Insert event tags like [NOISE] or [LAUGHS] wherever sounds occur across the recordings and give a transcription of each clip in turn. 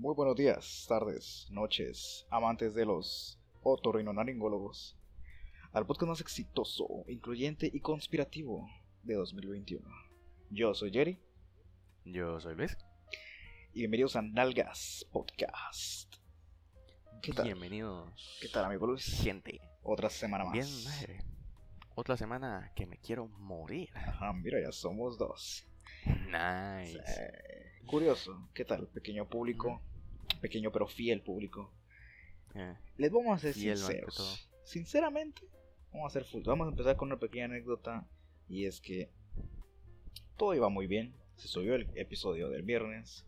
Muy buenos días, tardes, noches, amantes de los otorrinolaringólogos. Al podcast más exitoso, incluyente y conspirativo de 2021. Yo soy Jerry. Yo soy Luis. Y bienvenidos a Nalgas Podcast. ¿Qué tal? Bienvenidos. ¿Qué tal, amigo Luis? Gente. Otra semana más. Bien, madre. Otra semana que me quiero morir. Ajá, mira, ya somos dos. Nice. Curioso, ¿qué tal, pequeño público? Pequeño pero fiel público. Eh, Les vamos a ser sinceros. Sinceramente, vamos a hacer full. Vamos a empezar con una pequeña anécdota. Y es que todo iba muy bien. Se subió el episodio del viernes.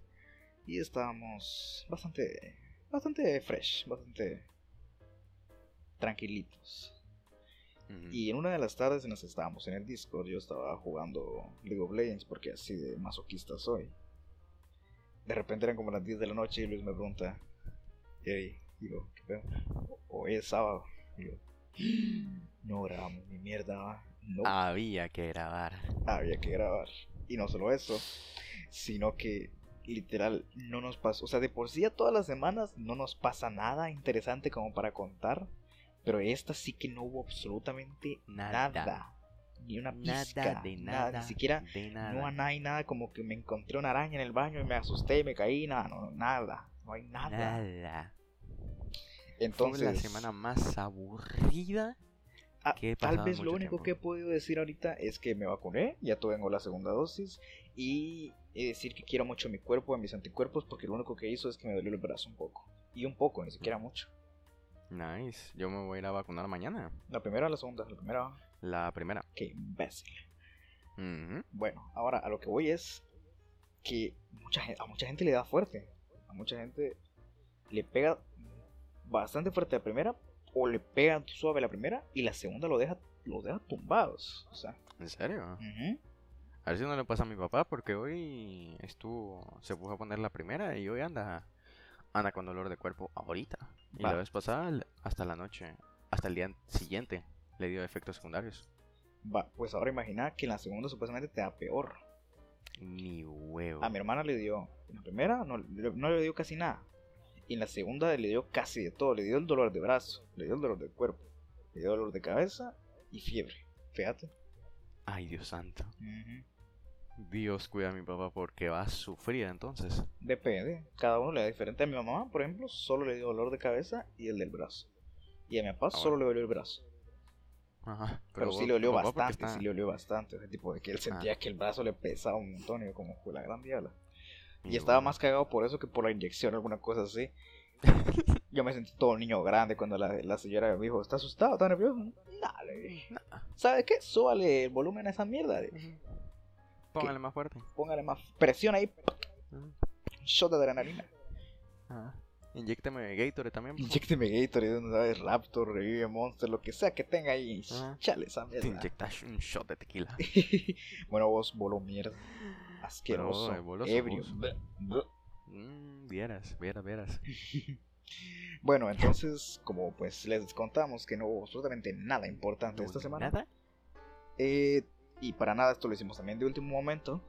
Y estábamos bastante. Bastante fresh. Bastante tranquilitos. Y en una de las tardes nos estábamos en el Discord, yo estaba jugando League of Legends porque así de masoquista soy. De repente eran como las 10 de la noche y Luis me pregunta, digo, ¿qué pedo? Hoy es sábado. Digo, no grabamos ni mierda. No. Había que grabar. Había que grabar. Y no solo eso, sino que literal no nos pasó. O sea, de por sí a todas las semanas no nos pasa nada interesante como para contar. Pero esta sí que no hubo absolutamente nada. Ni una pizca. de nada, Ni siquiera. No hay nada como que me encontré una araña en el baño y me asusté y me caí. Nada, no, nada. No hay nada. Nada. Entonces. Fue la semana más aburrida. Ah, tal vez lo único que he podido decir ahorita es que me vacuné, ya tengo la segunda dosis y decir que quiero mucho mi cuerpo, a mis anticuerpos, porque lo único que hizo es que me dolió el brazo un poco. Y un poco, ni siquiera mucho. Nice. Yo me voy a ir a vacunar mañana. ¿La primera o la segunda? La primera. La primera. Qué imbécil. Bueno, ahora a lo que voy es que mucha, a mucha gente le da fuerte. A mucha gente le pega bastante fuerte la primera o le pega suave la primera y la segunda lo deja, lo deja tumbados. O sea. ¿En serio? A ver si no le pasa a mi papá porque hoy estuvo, se puso a poner la primera y hoy anda anda con dolor de cuerpo ahorita. Y la vez pasada, hasta la noche, hasta el día siguiente, le dio efectos secundarios. Va, pues ahora imagina que en la segunda supuestamente te da peor. Ni huevo. A mi hermana le dio, en la primera no, no le dio casi nada. Y en la segunda le dio casi de todo. Le dio el dolor de brazo, le dio el dolor de cuerpo, le dio dolor de cabeza y fiebre. Fíjate. Ay, Dios santo. Dios cuida a mi papá porque va a sufrir entonces. Depende, cada uno le da diferente. A mi mamá, por ejemplo, solo le dio dolor de cabeza y el del brazo. Y a mi papá ah, solo le dolió el brazo. Ajá, pero, sí le dolió bastante, sí le dolió bastante. Ese tipo de que él sentía ah. que el brazo le pesaba un montón y yo como fue la gran diabla. Y, estaba más cagado por eso que por la inyección o alguna cosa así. [LAUGHS] yo me sentí todo niño grande cuando la, señora me dijo, ¿está asustado? ¿Está nervioso? Dale. ¿Sabes qué? Súbale el volumen a esa mierda. Póngale más fuerte. Póngale más presión ahí. Un shot de adrenalina. Ah. Inyécteme Gatorade también. Inyécteme Gatorade, no sabes, Raptor, Revive Monster, lo que sea que tenga ahí. Chale esa mierda. Te inyectas un shot de tequila. [LAUGHS] bueno, vos, bolo mierda. Asqueroso. ebrio. Mm, vieras, vieras, vieras. [LAUGHS] bueno, entonces, como pues les contamos que no hubo absolutamente nada importante esta semana. ¿Nada? Eh, y para nada esto lo hicimos también de último momento,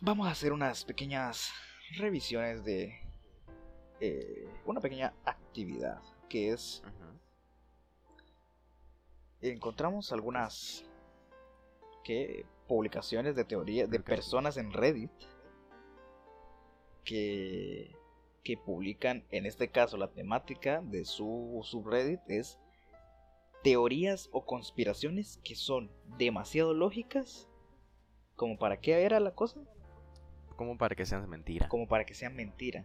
vamos a hacer unas pequeñas revisiones de eh, una pequeña actividad que es... Encontramos algunas que publicaciones de teoría de personas en Reddit que, que publican, en este caso la temática de su subreddit es teorías o conspiraciones que son demasiado lógicas como para qué era la cosa. Como para que sean mentira. Como para que sean mentira.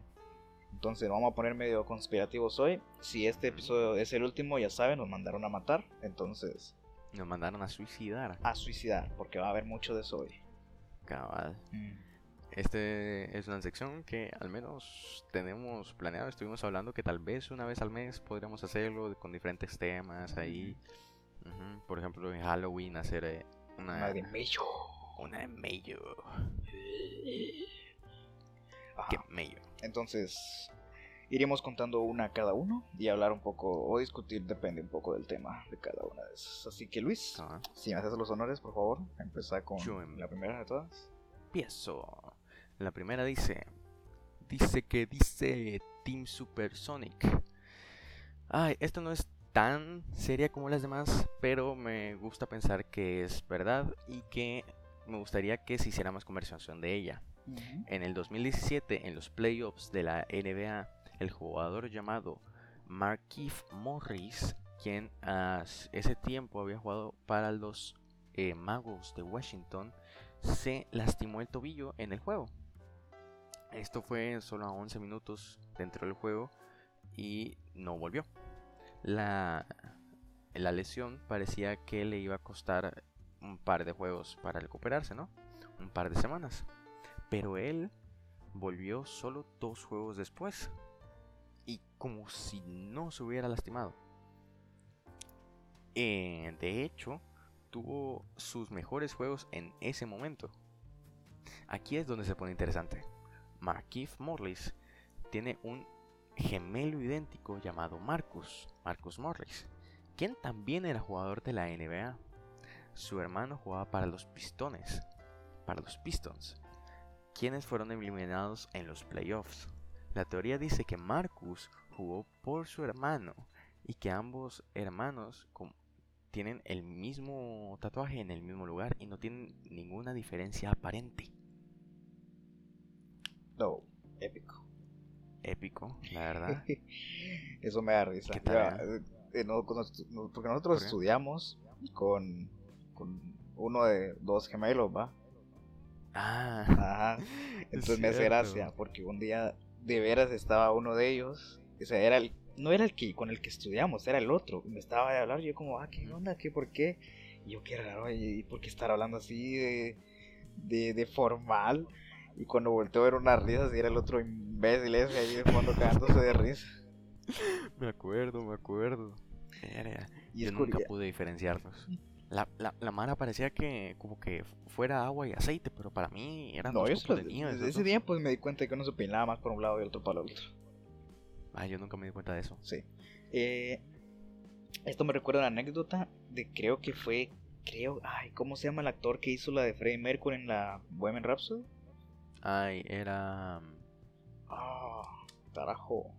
Entonces vamos a poner medio conspirativos hoy. Si este episodio es el último, ya saben, nos mandaron a matar. Entonces... Nos mandaron a suicidar. A suicidar, porque va a haber mucho de eso hoy. Cabal. Mm. Este es una sección que al menos tenemos planeado. Estuvimos hablando que tal vez una vez al mes podríamos hacerlo con diferentes temas ahí. Por ejemplo, en Halloween hacer eh, una, una de mello. Una de mello. Qué mello. Entonces, iremos contando una a cada uno y hablar un poco o discutir, depende un poco del tema de cada una de esas. Así que Luis, si me haces los honores, por favor, empezar con la primera de todas. Empiezo. La primera dice, dice que dice Team Supersonic. Ay, esto no es tan seria como las demás, pero me gusta pensar que es verdad y que me gustaría que se hiciera más conversación de ella. En el 2017, en los playoffs de la NBA, el jugador llamado Markif Morris, quien a ese tiempo había jugado para los eh, Magos de Washington, se lastimó el tobillo en el juego. Esto fue solo a 11 minutos dentro del juego y no volvió la, la lesión parecía que le iba a costar un par de juegos para recuperarse, ¿no? Un par de semanas. Pero él volvió solo dos juegos después. Y como si no se hubiera lastimado. Eh, de hecho, tuvo sus mejores juegos en ese momento. Aquí es donde se pone interesante. Marquise Morris tiene un gemelo idéntico llamado Marcus, Marcus Morris, quien también era jugador de la NBA. Su hermano jugaba para los Pistones, para los Pistons, quienes fueron eliminados en los playoffs. La teoría dice que Marcus jugó por su hermano y que ambos hermanos tienen el mismo tatuaje en el mismo lugar y no tienen ninguna diferencia aparente. No, épico épico, la verdad. [LAUGHS] Eso me da risa. Eh, eh, porque nosotros estudiamos con, con uno de dos gemelos, ¿va? Ah. Ajá. [LAUGHS] Entonces me hace gracia porque un día de veras estaba uno de ellos, o sea, era el, no era el que con el que estudiamos, era el otro. Me estaba de hablar, yo como, ah, ¿qué onda? ¿Qué? ¿Por qué? Y yo, qué raro, ¿y por qué estar hablando así de, de, de formal? Y cuando volteó a ver unas risas y era el otro imbécil ese ahí de fondo cagándose de risa. [LAUGHS] Me acuerdo, me acuerdo. Y Yo nunca pude diferenciarlos. [LAUGHS] La, la, la mara parecía que como que fuera agua y aceite, pero para mí eran no, dos de Desde ese día pues me di cuenta de que uno se peinaba más por un lado y el otro para el otro. Ay, yo nunca me di cuenta de eso. Sí. Eh, esto me recuerda a una anécdota de creo que fue, creo, ay, ¿cómo se llama el actor que hizo la de Freddie Mercury en la Bohemian Rhapsody? Ay, era. Ah, carajo.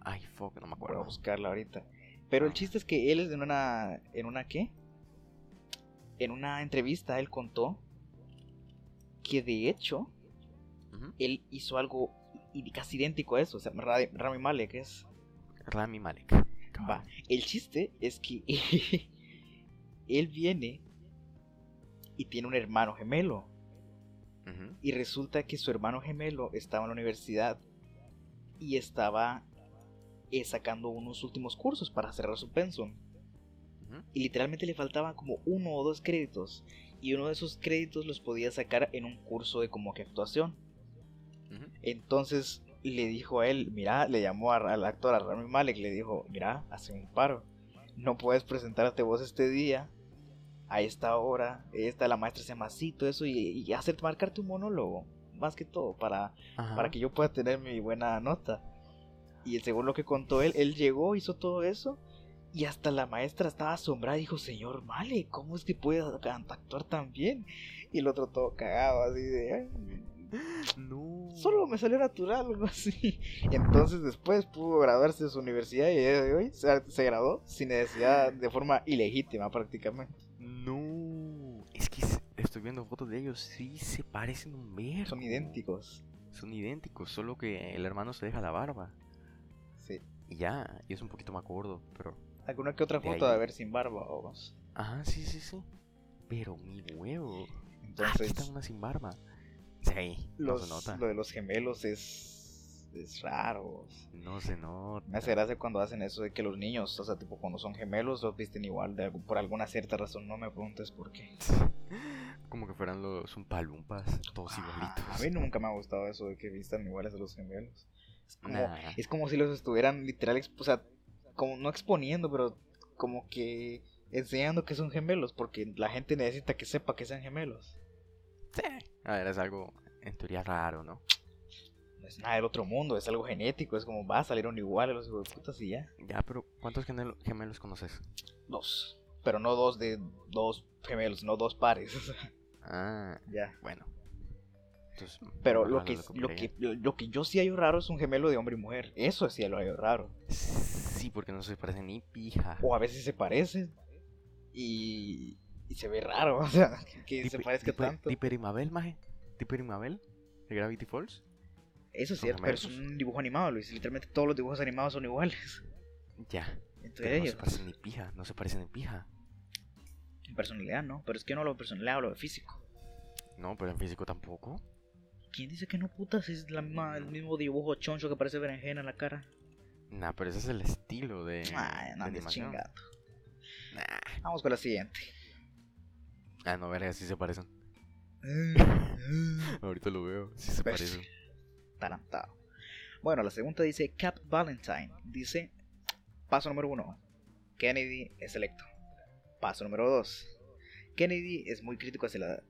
Ay, fuck, no me acuerdo. Voy a buscarla ahorita. Pero el ah. chiste es que él es en una. ¿En una qué? En una entrevista él contó que de hecho él hizo algo casi idéntico a eso. O sea, Rami Malek es. Rami Malek. Va. El chiste es que [LAUGHS] él viene y tiene un hermano gemelo. Y resulta que su hermano gemelo estaba en la universidad y estaba eh, sacando unos últimos cursos para cerrar su pensum. Y literalmente le faltaban como uno o dos créditos. Y uno de esos créditos los podía sacar en un curso de como que actuación. Entonces le dijo a él, mira, le llamó al actor, a Rami Malek, le dijo, mira, hace un paro. No puedes presentarte vos este día a esta hora, esta la maestra se llama así, todo eso, y, hacer marcarte un monólogo, más que todo, para, para que yo pueda tener mi buena nota. Y según lo que contó él, él llegó, hizo todo eso, y hasta la maestra estaba asombrada y dijo, señor Male, ¿cómo es que puede actuar tan bien? Y el otro todo cagado, así de... No. Solo me salió natural, algo así. Entonces después pudo graduarse de su universidad y hoy se, se graduó sin necesidad, de forma ilegítima prácticamente. No, es que estoy viendo fotos de ellos, sí se parecen un verbo. Son idénticos. Son idénticos, solo que el hermano se deja la barba. Sí. Y ya, y es un poquito más gordo, pero... Alguna que otra foto de haber sin barba o más. Ajá, sí, sí, sí. Pero mi huevo. Entonces... Aquí está una sin barba. Sí, no se nota. Lo de los gemelos es es raro. No se nota. Me hace gracia cuando hacen eso de que los niños, o sea, tipo cuando son gemelos, los visten igual, de, por alguna cierta razón, no me preguntes por qué. [LAUGHS] Como que fueran los palumpas, todos ah, igualitos. A mí [LAUGHS] nunca me ha gustado eso de que vistan iguales a los gemelos. Es como, es como si los estuvieran literal, o sea, como no exponiendo, pero como que enseñando que son gemelos, porque la gente necesita que sepa que sean gemelos. Sí. A ver, es algo en teoría raro, ¿no? es nada del otro mundo, es algo genético, es como va, salieron iguales los hijos de putas y ya. Ya, pero ¿cuántos gemelos conoces? Dos, pero no dos de dos gemelos, no dos pares. [LAUGHS] ah, ya. Bueno. Pero lo que, lo, que, lo que yo sí hallo raro es un gemelo de hombre y mujer. Eso sí lo hallo raro. Sí, porque no se parecen ni pija. O a veces se parecen. Y, y se ve raro, [LAUGHS] o sea, que, se parezca tanto. ¿Tipo Mabel, maje? ¿Tipo Mabel? ¿De Gravity Falls? Eso es cierto, pero es un dibujo animado, Luis. Literalmente todos los dibujos animados son iguales. Ya. Entonces, no se parecen ni pija, no se parecen ni pija. En personalidad, ¿no? Pero es que yo no hablo de personalidad, hablo de físico. No, pero en físico tampoco. ¿Quién dice que no putas? Es la misma, el mismo dibujo choncho que parece berenjena en la cara. Nah, pero ese es el estilo de. Ay, no, de chingado. Vamos con la siguiente. Ah, no, verga, sí se parecen. [LAUGHS] Ahorita lo veo, sí se pues, parecen. Tarantado. Bueno, la segunda dice Cap Valentine. Dice, paso número uno, Kennedy es electo. Paso número dos, Kennedy es muy crítico hacia la,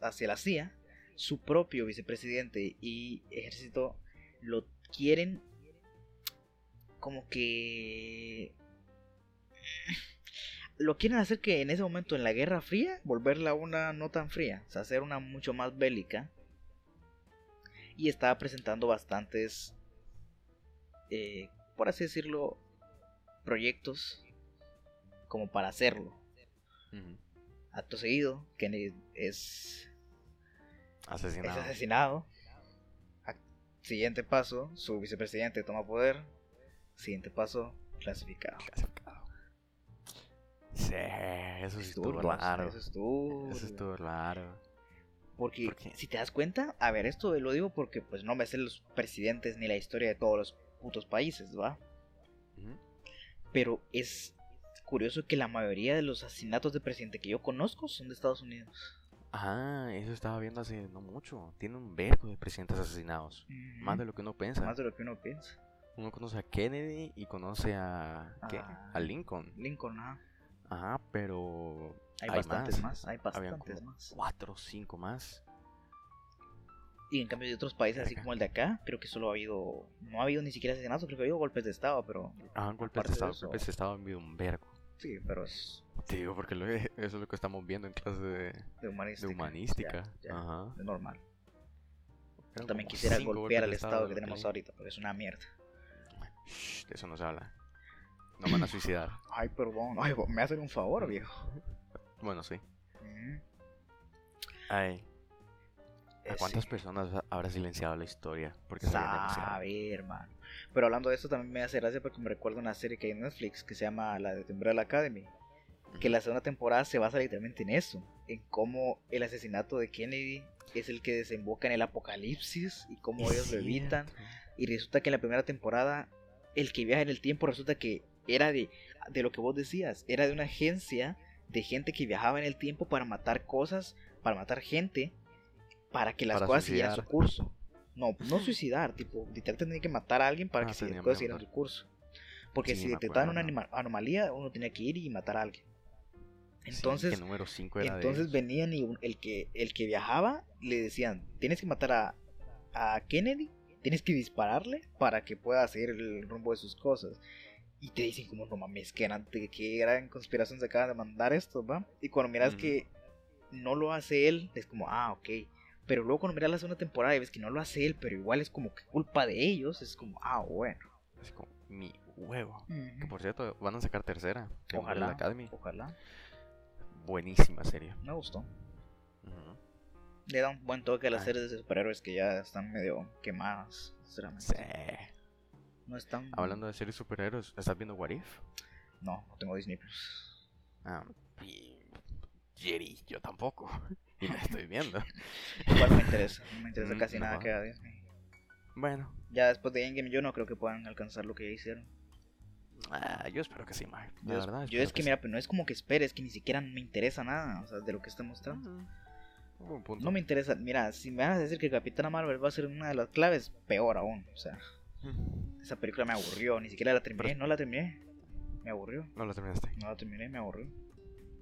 hacia la CIA. Su propio vicepresidente y ejército lo quieren como que lo quieren hacer que en ese momento en la Guerra Fría volverla una no tan fría, o sea, hacer una mucho más bélica. Y estaba presentando bastantes, eh, por así decirlo, proyectos como para hacerlo. Acto seguido, Kennedy es asesinado. Es asesinado. Siguiente paso, su vicepresidente toma poder. Siguiente paso, clasificado. Clasificado. Sí, eso sí estuvo raro. Eso estuvo. Eso estuvo raro. Porque si te das cuenta, a ver, esto lo digo porque pues no me sé los presidentes ni la historia de todos los putos países, ¿va? Pero es curioso que la mayoría de los asesinatos de presidente que yo conozco son de Estados Unidos. Ah, eso estaba viendo hace no mucho. Tiene un verbo de presidentes asesinados. Más de lo que uno piensa. Más de lo que uno piensa. Uno conoce a Kennedy y conoce a. ¿Qué? Ah, a Lincoln. Lincoln, ajá. Ajá, pero. Hay, bastantes más. Hay bastantes más. Cuatro o cinco más. Y en cambio de otros países, así como el de acá, creo que solo ha habido. No ha habido ni siquiera asesinatos, creo que ha habido golpes de Estado, pero. Ah, golpes de Estado. Golpes de Estado ha habido un vergo. Sí, pero es. Te digo, porque [LAUGHS] eso es lo que estamos viendo en clase de, de humanística. De humanística. Ajá. Es normal. También quisiera golpear al Estado, que tenemos ahorita, porque es una mierda. Shh, de eso no se habla. No van a suicidar. [LAUGHS] Ay, perdón. Ay, me hacen un favor, viejo. Bueno, sí. Ay. ¿A cuántas personas habrá silenciado la historia? Porque a ver, hermano. Pero hablando de esto también me hace gracia porque me recuerda una serie que hay en Netflix que se llama La de Temporal Academy. Que la segunda temporada se basa literalmente en eso. En cómo el asesinato de Kennedy es el que desemboca en el apocalipsis y cómo ellos lo evitan. Y resulta que en la primera temporada el que viaja en el tiempo resulta que era de, de lo que vos decías. Era de una agencia de gente que viajaba en el tiempo para matar cosas, para matar gente, para que las cosas siguieran su curso. No, no suicidar, tipo, literalmente tenía que matar a alguien para ah, que se pueda seguir su curso. Porque si detectaban una anomalía, uno tenía que ir y matar a alguien. Entonces, número entonces venían y el que el que viajaba le decían, tienes que matar a, a Kennedy, tienes que dispararle para que pueda seguir el rumbo de sus cosas. Y te dicen como, no mames, que, eran, que gran conspiración se acaban de mandar esto, ¿va? Y cuando miras que no lo hace él, es como, ah, ok. Pero luego cuando miras la segunda temporada y ves que no lo hace él, pero igual es como que culpa de ellos, es como, ah, bueno. Es como, mi huevo. Que por cierto, van a sacar tercera. Ojalá. Academy. Ojalá. Buenísima serie. Me gustó. Le da un buen toque a las series de superhéroes que ya están medio quemadas, sinceramente. Sí. No están. Hablando de series superhéroes, ¿estás viendo What If? No, no tengo Disney Plus. Ah, y... Jerry, yo tampoco. [LAUGHS] y la estoy viendo. Igual me interesa, no me interesa mm, casi nada que haga Disney. Bueno. Ya después de Endgame yo no creo que puedan alcanzar lo que ya hicieron. Ah, yo espero que sí, Mar. yo, verdad. Yo es que, mira, pero no es como que esperes, que ni siquiera me interesa nada, o sea, de lo que está mostrando. No me interesa, mira, si me vas a decir que Capitana Marvel va a ser una de las claves, peor aún, o sea. Esa película me aburrió, ni siquiera la terminé, no la terminé. Me aburrió. No la terminaste. No la terminé, me aburrió.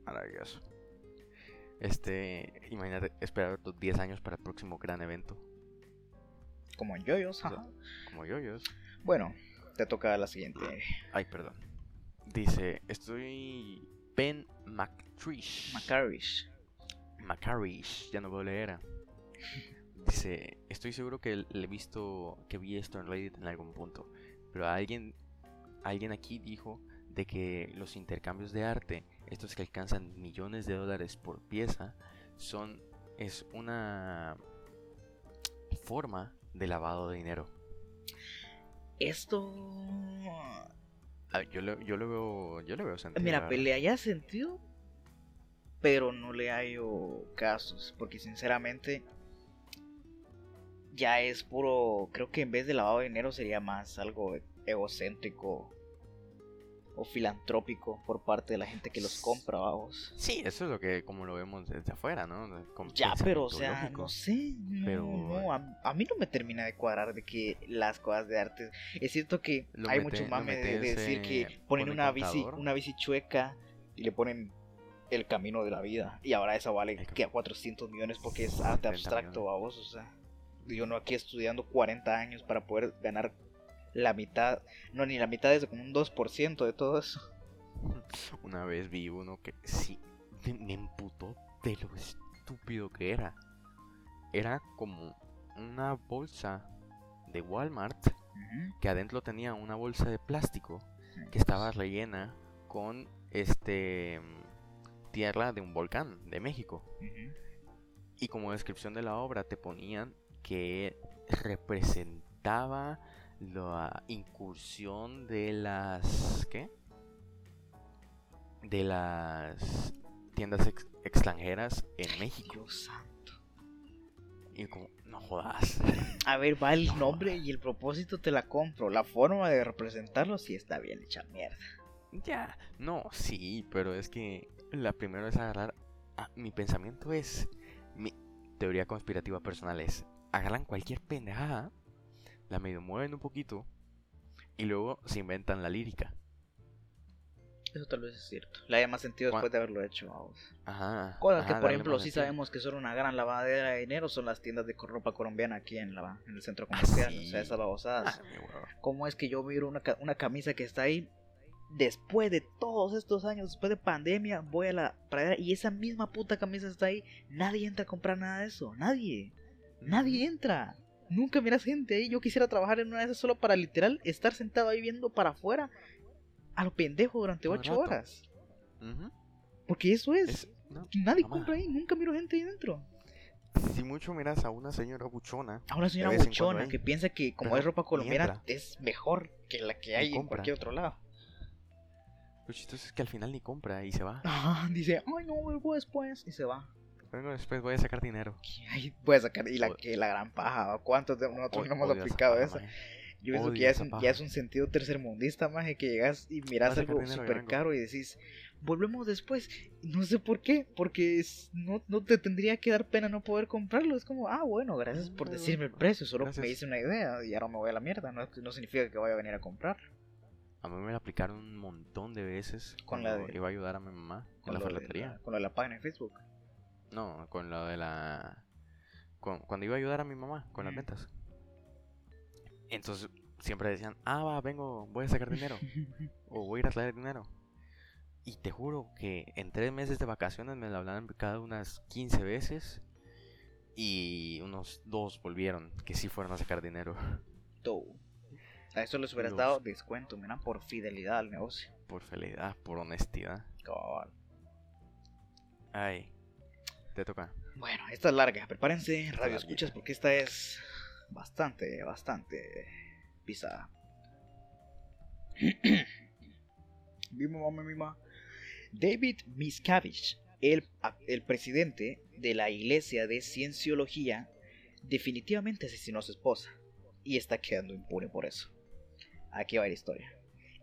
Maravilloso. Este, imagínate esperar otros 10 años para el próximo gran evento. Como en Yoyos, ajá. como Yoyos. Bueno, te toca la siguiente. Ay, perdón. Dice, estoy Ben McTrish. McCarish. McCarish, ya no puedo leer. Dice, estoy seguro que le he visto, que vi esto en Reddit en algún punto, pero alguien, alguien aquí dijo de que los intercambios de arte, estos que alcanzan millones de dólares por pieza, son es una forma de lavado de dinero. Esto ah, yo, lo, yo lo veo yo lo veo sentido. Mira, pelea ya sentido, pero no le hallo casos, porque sinceramente ya es puro, creo que en vez de lavado de dinero sería más algo egocéntrico o filantrópico por parte de la gente que los compra, vamos. Sí, eso es lo que como lo vemos desde afuera, ¿no? ya, pero o sea, no sé, pero... a, mí no me termina de cuadrar de que las cosas de arte, es cierto que hay mucho mame de, decir que ponen una bici, una bici chueca y le ponen el camino de la vida y ahora esa vale que a 400 millones porque es arte abstracto, vamos, o sea, yo no aquí estudiando 40 años para poder ganar la mitad, no, ni la mitad, es como un 2% de todo eso. [LAUGHS] Una vez vi uno que sí, me, emputó de lo estúpido que era. Era como una bolsa de Walmart que adentro tenía una bolsa de plástico que estaba rellena con este tierra de un volcán de México. Y como descripción de la obra te ponían que representaba la incursión de las ¿qué? de las tiendas extranjeras en México. Dios santo. Y como, no jodas. [LAUGHS] A ver, va el nombre y el propósito te la compro. La forma de representarlo sí está bien hecha mierda. Ya, no, sí, pero es que la primera es agarrar. Ah, mi pensamiento es. Mi teoría conspirativa personal es. Agarran cualquier pendejada la medio mueven un poquito y luego se inventan la lírica. Eso tal vez es cierto. Le haya más sentido después de haberlo hecho, vamos. Ajá. Cosas que, por ejemplo, sí sabemos que son una gran lavadera de dinero son las tiendas de ropa colombiana aquí en, la, en el centro ah, comercial. O sea, esas babosadas. Ah, ¿Cómo es que yo miro una, una camisa que está ahí después de todos estos años, después de pandemia, voy a la pradera y esa misma puta camisa está ahí? Nadie entra a comprar nada de eso. Nadie. Nadie entra. Nunca miras gente ahí. Yo quisiera trabajar en una de esas solo para literal estar sentado ahí viendo para afuera a lo pendejo durante ocho horas. Porque eso es. Nadie compra ahí, nunca miro gente ahí dentro. Si mucho miras a una señora buchona. A una señora buchona que piensa que como es ropa colombiana es mejor que la que hay en cualquier otro lado. Lo chistoso es que al final ni compra y se va. dice, ay no, vuelvo después y se va. Vengo después, voy a sacar dinero. Ay, voy a sacar, y la, que, la gran paja, ¿cuántos de nosotros no hemos aplicado eso? Yo pienso que ya es, un, ya es un sentido tercermundista, más que llegas y miras algo súper caro y decís, volvemos después. No sé por qué, porque no, no te tendría que dar pena no poder comprarlo. Es como, ah, bueno, gracias por decirme el precio, solo me hice una idea y ahora me voy a la mierda. No, no significa que vaya a venir a comprar. A mí me la aplicaron un montón de veces con la iba a ayudar a mi mamá con, la ferretería. con la página de Facebook. No, con lo de la... cuando iba a ayudar a mi mamá con las ventas. Entonces siempre decían, ah, va, vengo, voy a sacar dinero. [LAUGHS] o voy a ir a traer dinero. Y te juro que en tres meses de vacaciones me la hablaban cada unas 15 veces. Y unos dos volvieron que sí fueron a sacar dinero. A eso les hubieras dado descuento, mira, por fidelidad al negocio. Por fidelidad, por honestidad. Ay. Te toca. Bueno, esta es larga. Prepárense, radio escuchas, porque esta es bastante, bastante pisada. [CLEARS THROAT] David Miscavige, el, el presidente de la Iglesia de Cienciología, definitivamente asesinó a su esposa y está quedando impune por eso. Aquí va la historia.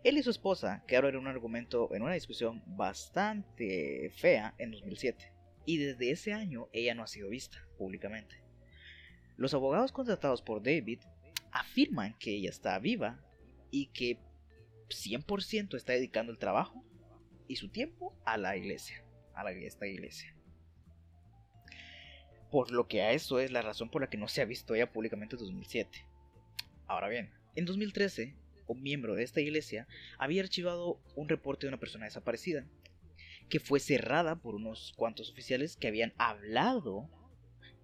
Él y su esposa quedaron en un argumento, en una discusión bastante fea en 2007 y desde ese año ella no ha sido vista públicamente. Los abogados contratados por David afirman que ella está viva y que 100% está dedicando el trabajo y su tiempo a la iglesia, a la, esta iglesia. Por lo que a eso es la razón por la que no se ha visto ella públicamente en 2007. Ahora bien, en 2013, un miembro de esta iglesia había archivado un reporte de una persona desaparecida que fue cerrada por unos cuantos oficiales que habían hablado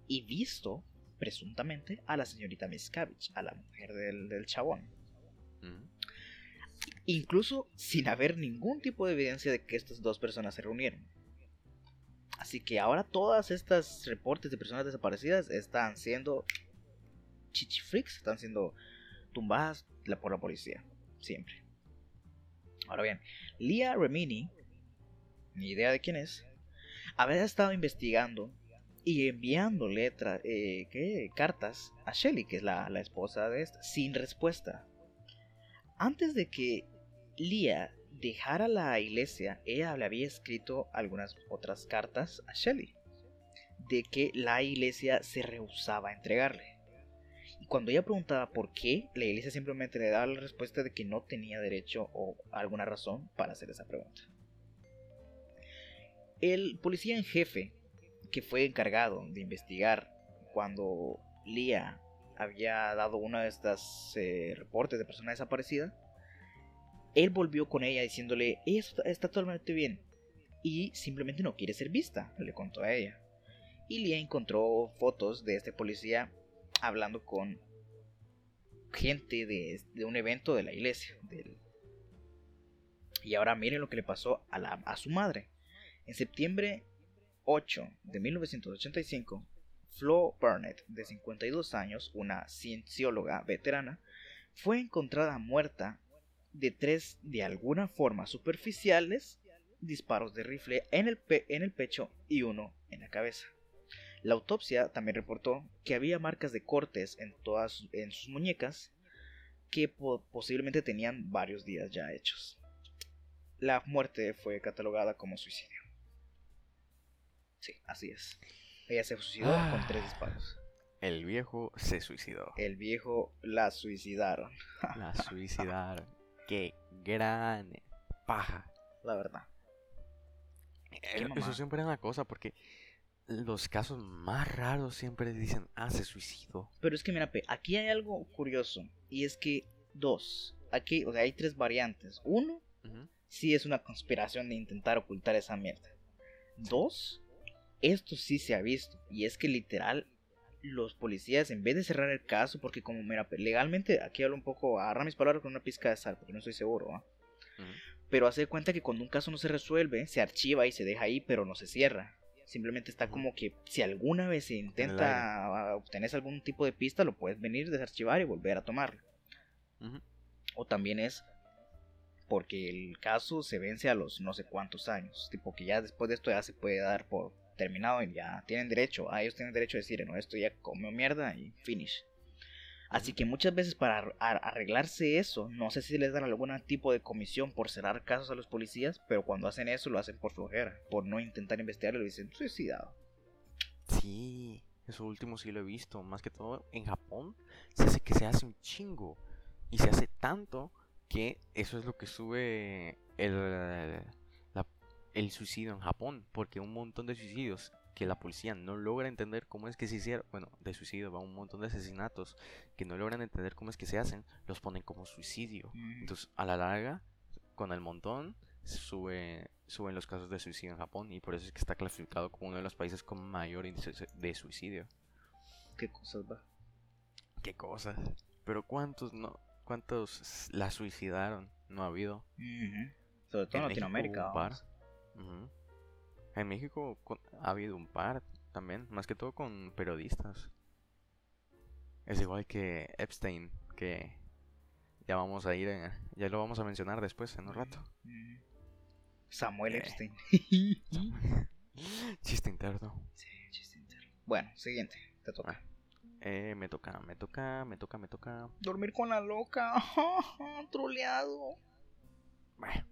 y visto presuntamente, a la señorita Miscavige, a la mujer del, chabón. Incluso sin haber ningún tipo de evidencia de que estas dos personas se reunieron. Así que ahora todas estas reportes de personas desaparecidas están siendo chichifreaks, están siendo tumbadas por la policía. Siempre. Ahora bien, Leah Remini, ni idea de quién es, había estado investigando y enviando letras, eh, cartas a Shelly, que es la, la esposa de esta, sin respuesta. Antes de que Leah dejara la iglesia, ella le había escrito algunas otras cartas a Shelly de que la iglesia se rehusaba a entregarle. Y cuando ella preguntaba por qué, la iglesia simplemente le daba la respuesta de que no tenía derecho o alguna razón para hacer esa pregunta. El policía en jefe, que fue encargado de investigar cuando Lia había dado uno de estos eh, reportes de persona desaparecida, él volvió con ella diciéndole, ella está totalmente bien y simplemente no quiere ser vista, le contó a ella. Y Lia encontró fotos de este policía hablando con gente de, un evento de la iglesia. Y ahora miren lo que le pasó a, su madre. En septiembre 8 de 1985, Flo Burnett, de 52 años, una ciencióloga veterana, fue encontrada muerta de tres de alguna forma superficiales disparos de rifle en el, en el pecho y uno en la cabeza. La autopsia también reportó que había marcas de cortes en todas en sus muñecas que posiblemente tenían varios días ya hechos. La muerte fue catalogada como suicidio. Sí, así es. Ella se suicidó con tres ah. disparos. El viejo se suicidó. El viejo la suicidaron. la suicidaron. [LAUGHS] Qué gran paja. La verdad. Eh, eso siempre es una cosa porque los casos más raros siempre dicen, ah, se suicidó. Pero es que mira, aquí hay algo curioso. Y es que, dos, aquí, o sea, hay tres variantes. Uno, sí es una conspiración de intentar ocultar esa mierda. Dos, esto sí se ha visto. Y es que literal, los policías, en vez de cerrar el caso, porque como, mira, legalmente, aquí hablo un poco, agarra mis palabras con una pizca de sal, porque no estoy seguro, ¿ah? Pero hace cuenta que cuando un caso no se resuelve, se archiva y se deja ahí, pero no se cierra. Simplemente está como que si alguna vez se intenta obtener algún tipo de pista, lo puedes venir, desarchivar y volver a tomarlo. O también es porque el caso se vence a los no sé cuántos años. Tipo que ya después de esto ya se puede dar por terminado y ya tienen derecho. A ellos tienen derecho a decir, no, esto ya comió mierda y finish. Así que muchas veces para arreglarse eso, no sé si les dan algún tipo de comisión por cerrar casos a los policías, pero cuando hacen eso lo hacen por flojera, por no intentar investigar y dicen suicidado. Sí, eso último sí lo he visto, más que todo en Japón se hace que se hace un chingo y se hace tanto que eso es lo que sube el, el suicidio en Japón, porque un montón de suicidios que la policía no logra entender cómo es que se hicieron, bueno, de suicidio va un montón de asesinatos que no logran entender cómo es que se hacen, los ponen como suicidio. Entonces, a la larga, con el montón, sube, suben los casos de suicidio en Japón y por eso es que está clasificado como uno de los países con mayor índice de suicidio. ¿Qué cosas va? ¿Qué cosas? Pero ¿cuántos no? ¿Cuántos la suicidaron? No ha habido. Sobre todo en, Latinoamérica. En México ha habido un par también, más que todo con periodistas. Es igual que Epstein, que ya vamos a ir, ya lo vamos a mencionar después en un rato. Samuel eh. Epstein. [LAUGHS] chiste interno. Sí, chiste interno. Bueno, siguiente, te toca. Ah, eh, me toca, me toca, me toca, me toca. Dormir con la loca. [LAUGHS] Troleado. Bueno.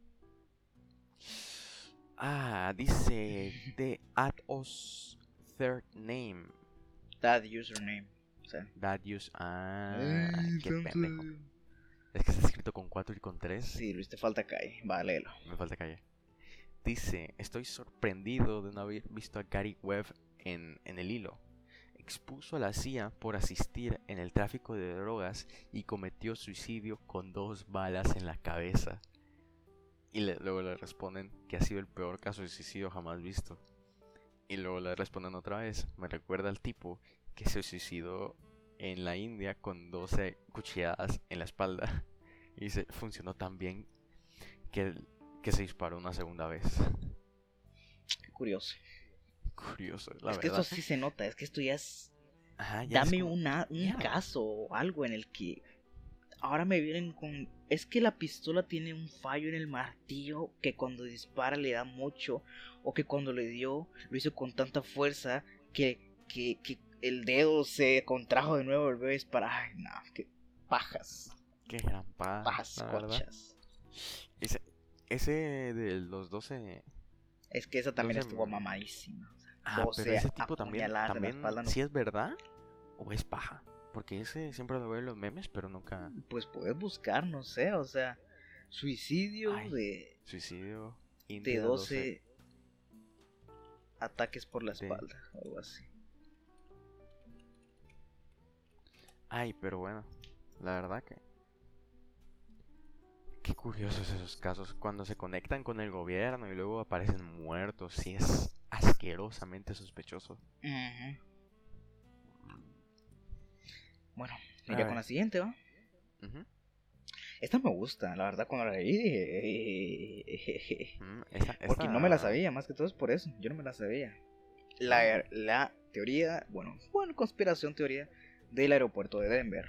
Ah, dice add us third name. That username. That use. Ah, qué pendejo. Es que está escrito con 4 y con 3. Sí, Luis, te falta calle. Va, léelo. Me falta calle. Dice: Estoy sorprendido de no haber visto a Gary Webb en, en el hilo. Expuso a la CIA por asistir en el tráfico de drogas y cometió suicidio con dos balas en la cabeza. Y luego le responden que ha sido el peor caso de suicidio jamás visto. Y luego le responden otra vez, me recuerda al tipo que se suicidó en la India con 12 cuchilladas en la espalda. [LAUGHS] Y se funcionó tan bien que, que se disparó una segunda vez. Qué curioso. Curioso, la es que esto sí se nota, es que esto ya es... Dame una, un caso o algo en el que ahora me vienen con... Es que la pistola tiene un fallo en el martillo que cuando dispara le da mucho. O que cuando le dio lo hizo con tanta fuerza que, que, que el dedo se contrajo de nuevo, volvió a disparar. Ay, no, qué pajas. Qué gran paja. Pajas cochas. Ese, ese de los 12... Es que esa también estuvo mamadísima. ah, pero ese tipo también, también ¿sí es verdad o es paja? Porque ese siempre lo veo en los memes, pero nunca. Pues puedes buscar, no sé, o sea, suicidio de. Suicidio. de 12, ataques por la espalda, algo así. Ay, pero bueno, la verdad que. Qué curiosos esos casos cuando se conectan con el gobierno y luego aparecen muertos. Sí, es asquerosamente sospechoso. Bueno, iría con la siguiente, ¿va? Esta me gusta, la verdad, cuando la leí [LAUGHS] Porque no me la sabía, más que todo es por eso. Yo no me la sabía. La, la teoría, bueno, bueno, conspiración teoría del aeropuerto de Denver.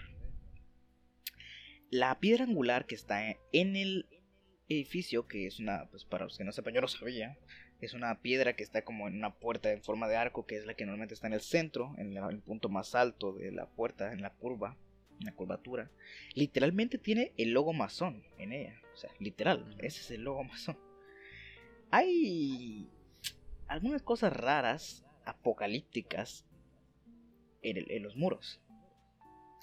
La piedra angular que está en el edificio, que es una, pues para los que no sepan, yo no sabía, es una piedra que está como en una puerta en forma de arco, que es la que normalmente está en el centro, en el punto más alto de la puerta, en la curva, en la curvatura. Literalmente tiene el logo masón en ella. O sea, literal, ese es el logo masón. Hay algunas cosas raras, apocalípticas, en, los muros.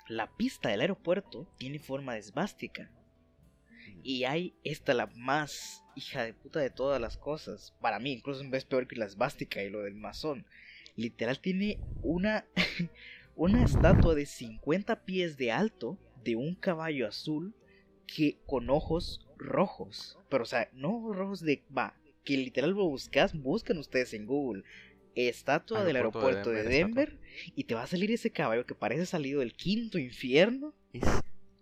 La pista del aeropuerto tiene forma de esvástica y hay esta la más hija de puta de todas las cosas. Para mí, incluso vez peor que la esvástica y lo del masón. Literal tiene una, [LAUGHS] una estatua de 50 pies de alto de un caballo azul que con ojos rojos. Pero, o sea, no rojos de. Va, que literal lo buscas, buscan ustedes en Google. Estatua del aeropuerto de Denver, y te va a salir ese caballo que parece salido del quinto infierno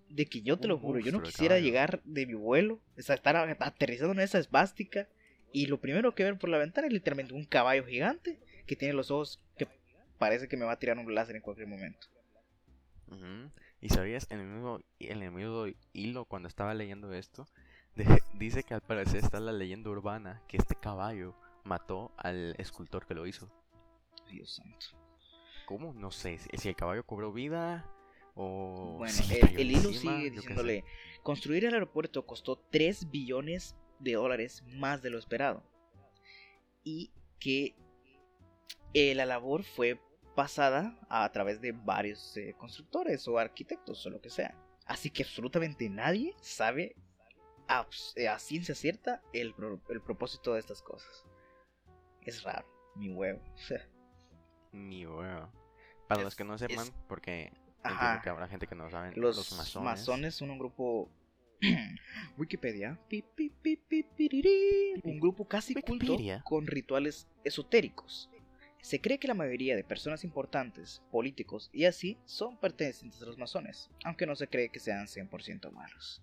de que yo te lo juro, yo no quisiera llegar de mi vuelo, estar aterrizando en esa esvástica y lo primero que ver por la ventana es literalmente un caballo gigante que tiene los ojos que parece que me va a tirar un láser en cualquier momento. Y sabías, en el, mismo, en el mismo hilo, cuando estaba leyendo esto, [LAUGHS] dice que al parecer está la leyenda urbana que este caballo mató al escultor que lo hizo. Dios santo. ¿Cómo? No sé. Si el caballo cobró vida, bueno, el, hilo sigue diciéndole, construir el aeropuerto costó 3 billones de dólares más de lo esperado. Y que eh, la labor fue pasada a través de varios eh, constructores o arquitectos o lo que sea. Así que absolutamente nadie sabe a, eh, ciencia cierta el, el, propósito de estas cosas. Es raro, mi huevo. [LAUGHS] mi huevo. Para los que no sepan, porque Ajá. que habrá gente que no saben. Los, masones. son un grupo. [CLEARS THROAT] Wikipedia. un grupo casi culto con rituales esotéricos. Se cree que la mayoría de personas importantes, políticos y así son pertenecientes a los masones, aunque no se cree que sean 100% malos.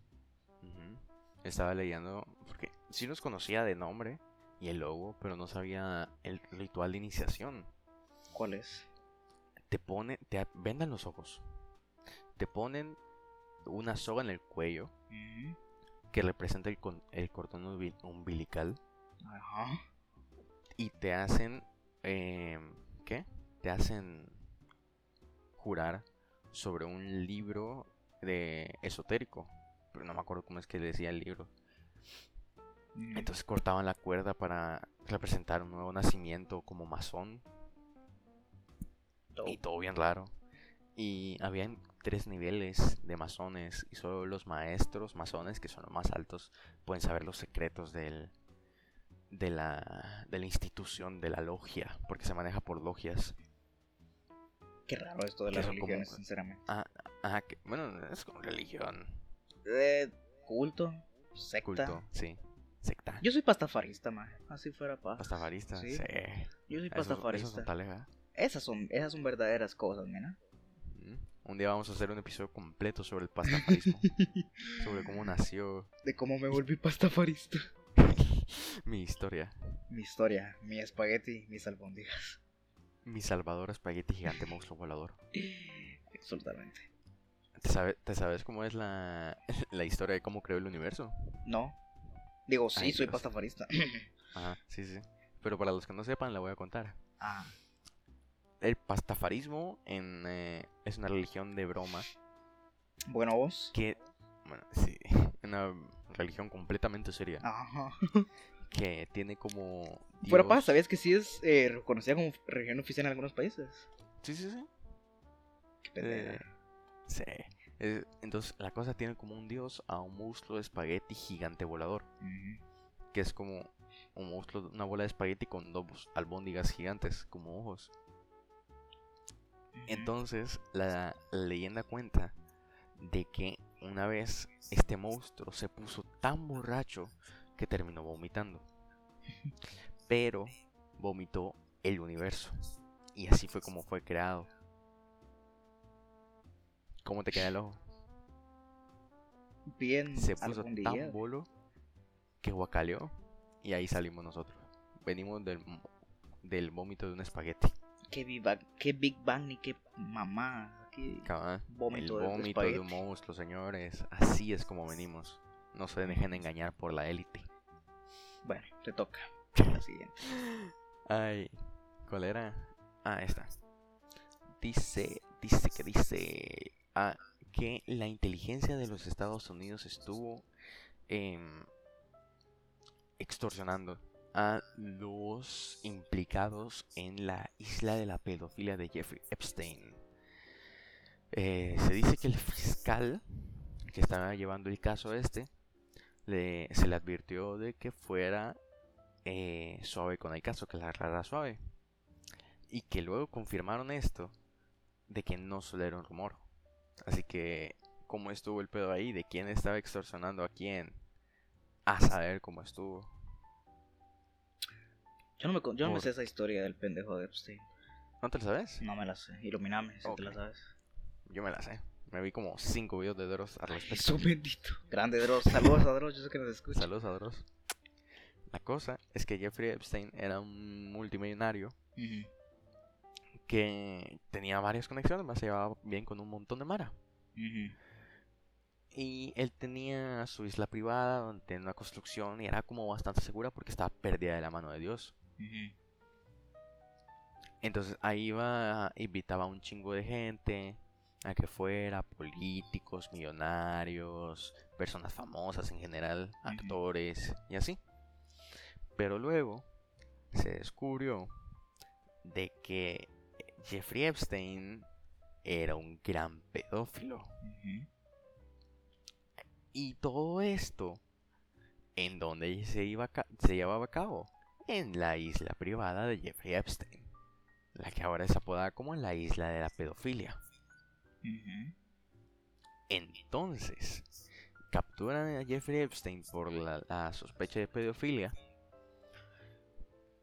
Estaba leyendo, porque sí los conocía de nombre y el logo, pero no sabía el ritual de iniciación. ¿Cuál es? Te pone, te vendan los ojos, te ponen una soga en el cuello que representa el, el cordón umbilical Ajá. y te hacen, em, ¿qué? Te hacen jurar sobre un libro de esotérico, pero no me acuerdo cómo es que decía el libro. Entonces cortaban la cuerda para representar un nuevo nacimiento como masón y todo bien raro. Y habían tres niveles de masones y solo los maestros masones, que son los más altos, pueden saber los secretos del, de, la, de la institución, de la logia, porque se maneja por logias. Qué raro esto de las religiones, sinceramente. Ah, ajá, bueno, es como religión. Eh, culto, secta. Culto, sí. Secta. Yo soy pastafarista, ma. Así fuera pa. Pastafarista, sí. Yo soy pastafarista. Eso, eso Esas son, esas son verdaderas cosas, mira. Un día vamos a hacer un episodio completo sobre el pastafarismo. [LAUGHS] sobre cómo nació. De cómo me volví pastafarista. [LAUGHS] mi historia. Mi historia, mi espagueti, mis albóndigas. Mi salvador espagueti gigante monstruo volador. Absolutamente. ¿Te, sabes cómo es la, [LAUGHS] la historia de cómo creó el universo? No. Digo, sí, soy pastafarista. Ajá, sí, sí. Pero para los que no sepan, la voy a contar. Ah el pastafarismo en, eh, es una religión de broma. Bueno, vos. Que, bueno, sí, [LAUGHS] una religión completamente seria. Ajá. Que tiene como. Pero pasa, ¿sabías que sí es eh, reconocida como religión oficial en algunos países? Sí, sí, sí. Qué eh, sí. entonces, la cosa tiene como un dios a un monstruo de espagueti gigante volador. Que es como un monstruo, una bola de espagueti con dos albóndigas gigantes como ojos. Entonces, la, leyenda cuenta de que una vez este monstruo se puso tan borracho que terminó vomitando. Pero vomitó el universo. Y así fue como fue creado. ¿Cómo te queda el ojo? Bien. Se puso tan bolo que guacaleó. Y ahí salimos nosotros. Venimos del, del vómito de un espagueti qué Big Bang, qué Big Bang ni qué mamá. Qué vómito el vómito de, un monstruo, señores. Así es como venimos. No se dejen engañar por la élite. Bueno, te toca. [LAUGHS] La siguiente. Ay, ¿cuál era? Ah, esta. Dice, dice que dice ah, que la inteligencia de los Estados Unidos estuvo em, extorsionando a los implicados en la isla de la pedofilia de Jeffrey Epstein. Eh, se dice que el fiscal que estaba llevando el caso este se le advirtió de que fuera eh, suave con el caso, que la agarrara suave. Y que luego confirmaron esto de que no solo era un rumor. Así que, ¿cómo estuvo el pedo ahí? ¿De quién estaba extorsionando a quién? A saber cómo estuvo. Yo no me, yo no me sé esa historia del pendejo de Epstein. ¿No te la sabes? No me la sé. Iluminame si te la sabes. Yo me la sé. Me vi como cinco videos de Dross al respecto. Eso bendito. Grande Dross. Saludos a Dross, yo sé que nos escucha. Saludos a Dross. La cosa es que Jeffrey Epstein era un multimillonario que tenía varias conexiones, más se llevaba bien con un montón de Mara. Y él tenía su isla privada donde tenía una construcción y era como bastante segura porque estaba perdida de la mano de Dios. Entonces ahí iba, invitaba a un chingo de gente a que fuera, políticos, millonarios, personas famosas en general, actores y así. Pero luego se descubrió de que Jeffrey Epstein era un gran pedófilo. Y todo esto, ¿en donde se, iba se llevaba a cabo? En la isla privada de Jeffrey Epstein, la que ahora es apodada como la isla de la pedofilia. Entonces, capturan a Jeffrey Epstein por la, sospecha de pedofilia.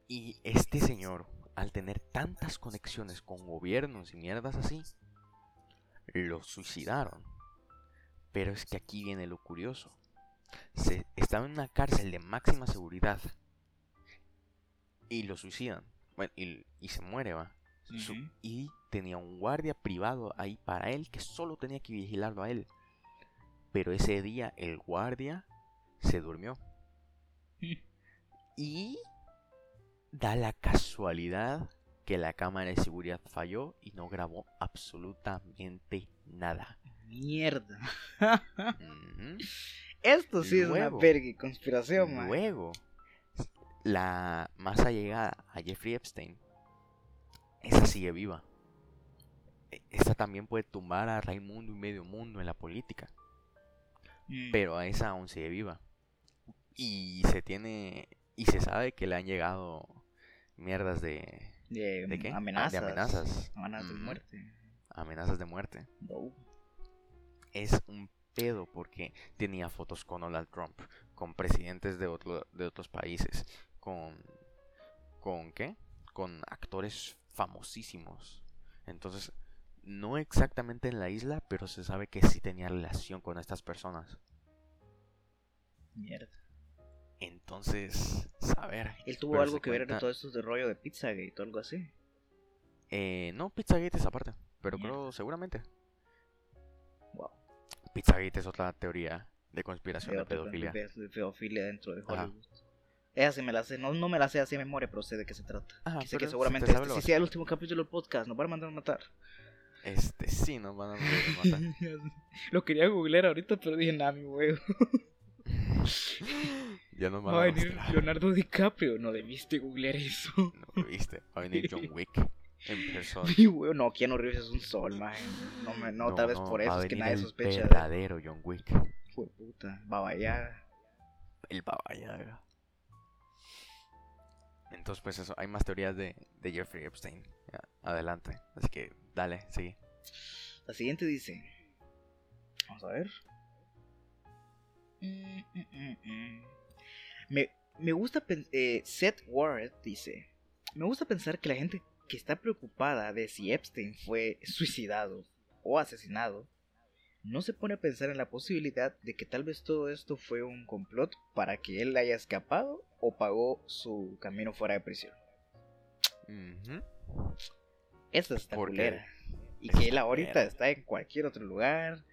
Y este señor, al tener tantas conexiones con gobiernos y mierdas así, lo suicidaron. Pero es que aquí viene lo curioso. Se, estaba en una cárcel de máxima seguridad. Y lo suicidan. Bueno, y, se muere, va. y tenía un guardia privado ahí para él que solo tenía que vigilarlo a él. Pero ese día el guardia se durmió. [LAUGHS] y da la casualidad que la cámara de seguridad falló y no grabó absolutamente nada mierda. [LAUGHS] Esto sí es una verga conspiración, Luego, la más allegada a Jeffrey Epstein, esa sigue viva. E, esa también puede tumbar a Raimundo y medio mundo en la política. Mm. Pero a esa aún sigue viva. Y se tiene. Y se sabe que le han llegado mierdas de. ¿De, qué? Amenazas. de amenazas. Amenazas de muerte. Amenazas de muerte es un pedo porque tenía fotos con Donald Trump, con presidentes de, de otros países, con... ¿Con qué? Con actores famosísimos. Entonces, no exactamente en la isla, pero se sabe que sí tenía relación con estas personas. Mierda. Entonces, saber. ¿Él tuvo algo que ver en todo esto de rollo de Pizzagate o algo así? Eh, no, Pizzagate es aparte, pero creo seguramente. Wow. Pizzagate es otra teoría de conspiración de, pedofilia. De pedofilia dentro de Hollywood. Esa sí me la sé, no, no me la sé así de memoria, pero sé de qué se trata. sé que seguramente este, si sea el último capítulo del podcast, nos van a mandar a matar. Este sí, nos van a mandar a matar. [LAUGHS] Lo quería googlear ahorita, pero dije, nada, mi huevo. [LAUGHS] ya nos van a, venir Leonardo DiCaprio, no debiste googlear eso. [LAUGHS] No viste, va a venir John Wick. En persona. Mi huevo, no, Keanu Reeves es un sol, man. No, me, no, tal vez por eso es que nadie sospecha. El verdadero John Wick. Fue puta, Baba Yaga. El Baba Yaga. Entonces, pues eso, hay más teorías de, Jeffrey Epstein. adelante. Así que, dale, sigue. La siguiente dice. Vamos a ver. Mm, mm, mm, me, me, gusta eh, Seth Ward dice. Me gusta pensar que la gente que está preocupada de si Epstein fue suicidado o asesinado no se pone a pensar en la posibilidad de que tal vez todo esto fue un complot para que él haya escapado o pagó su camino fuera de prisión. Esa es culera. Y que él ahorita está en cualquier otro lugar.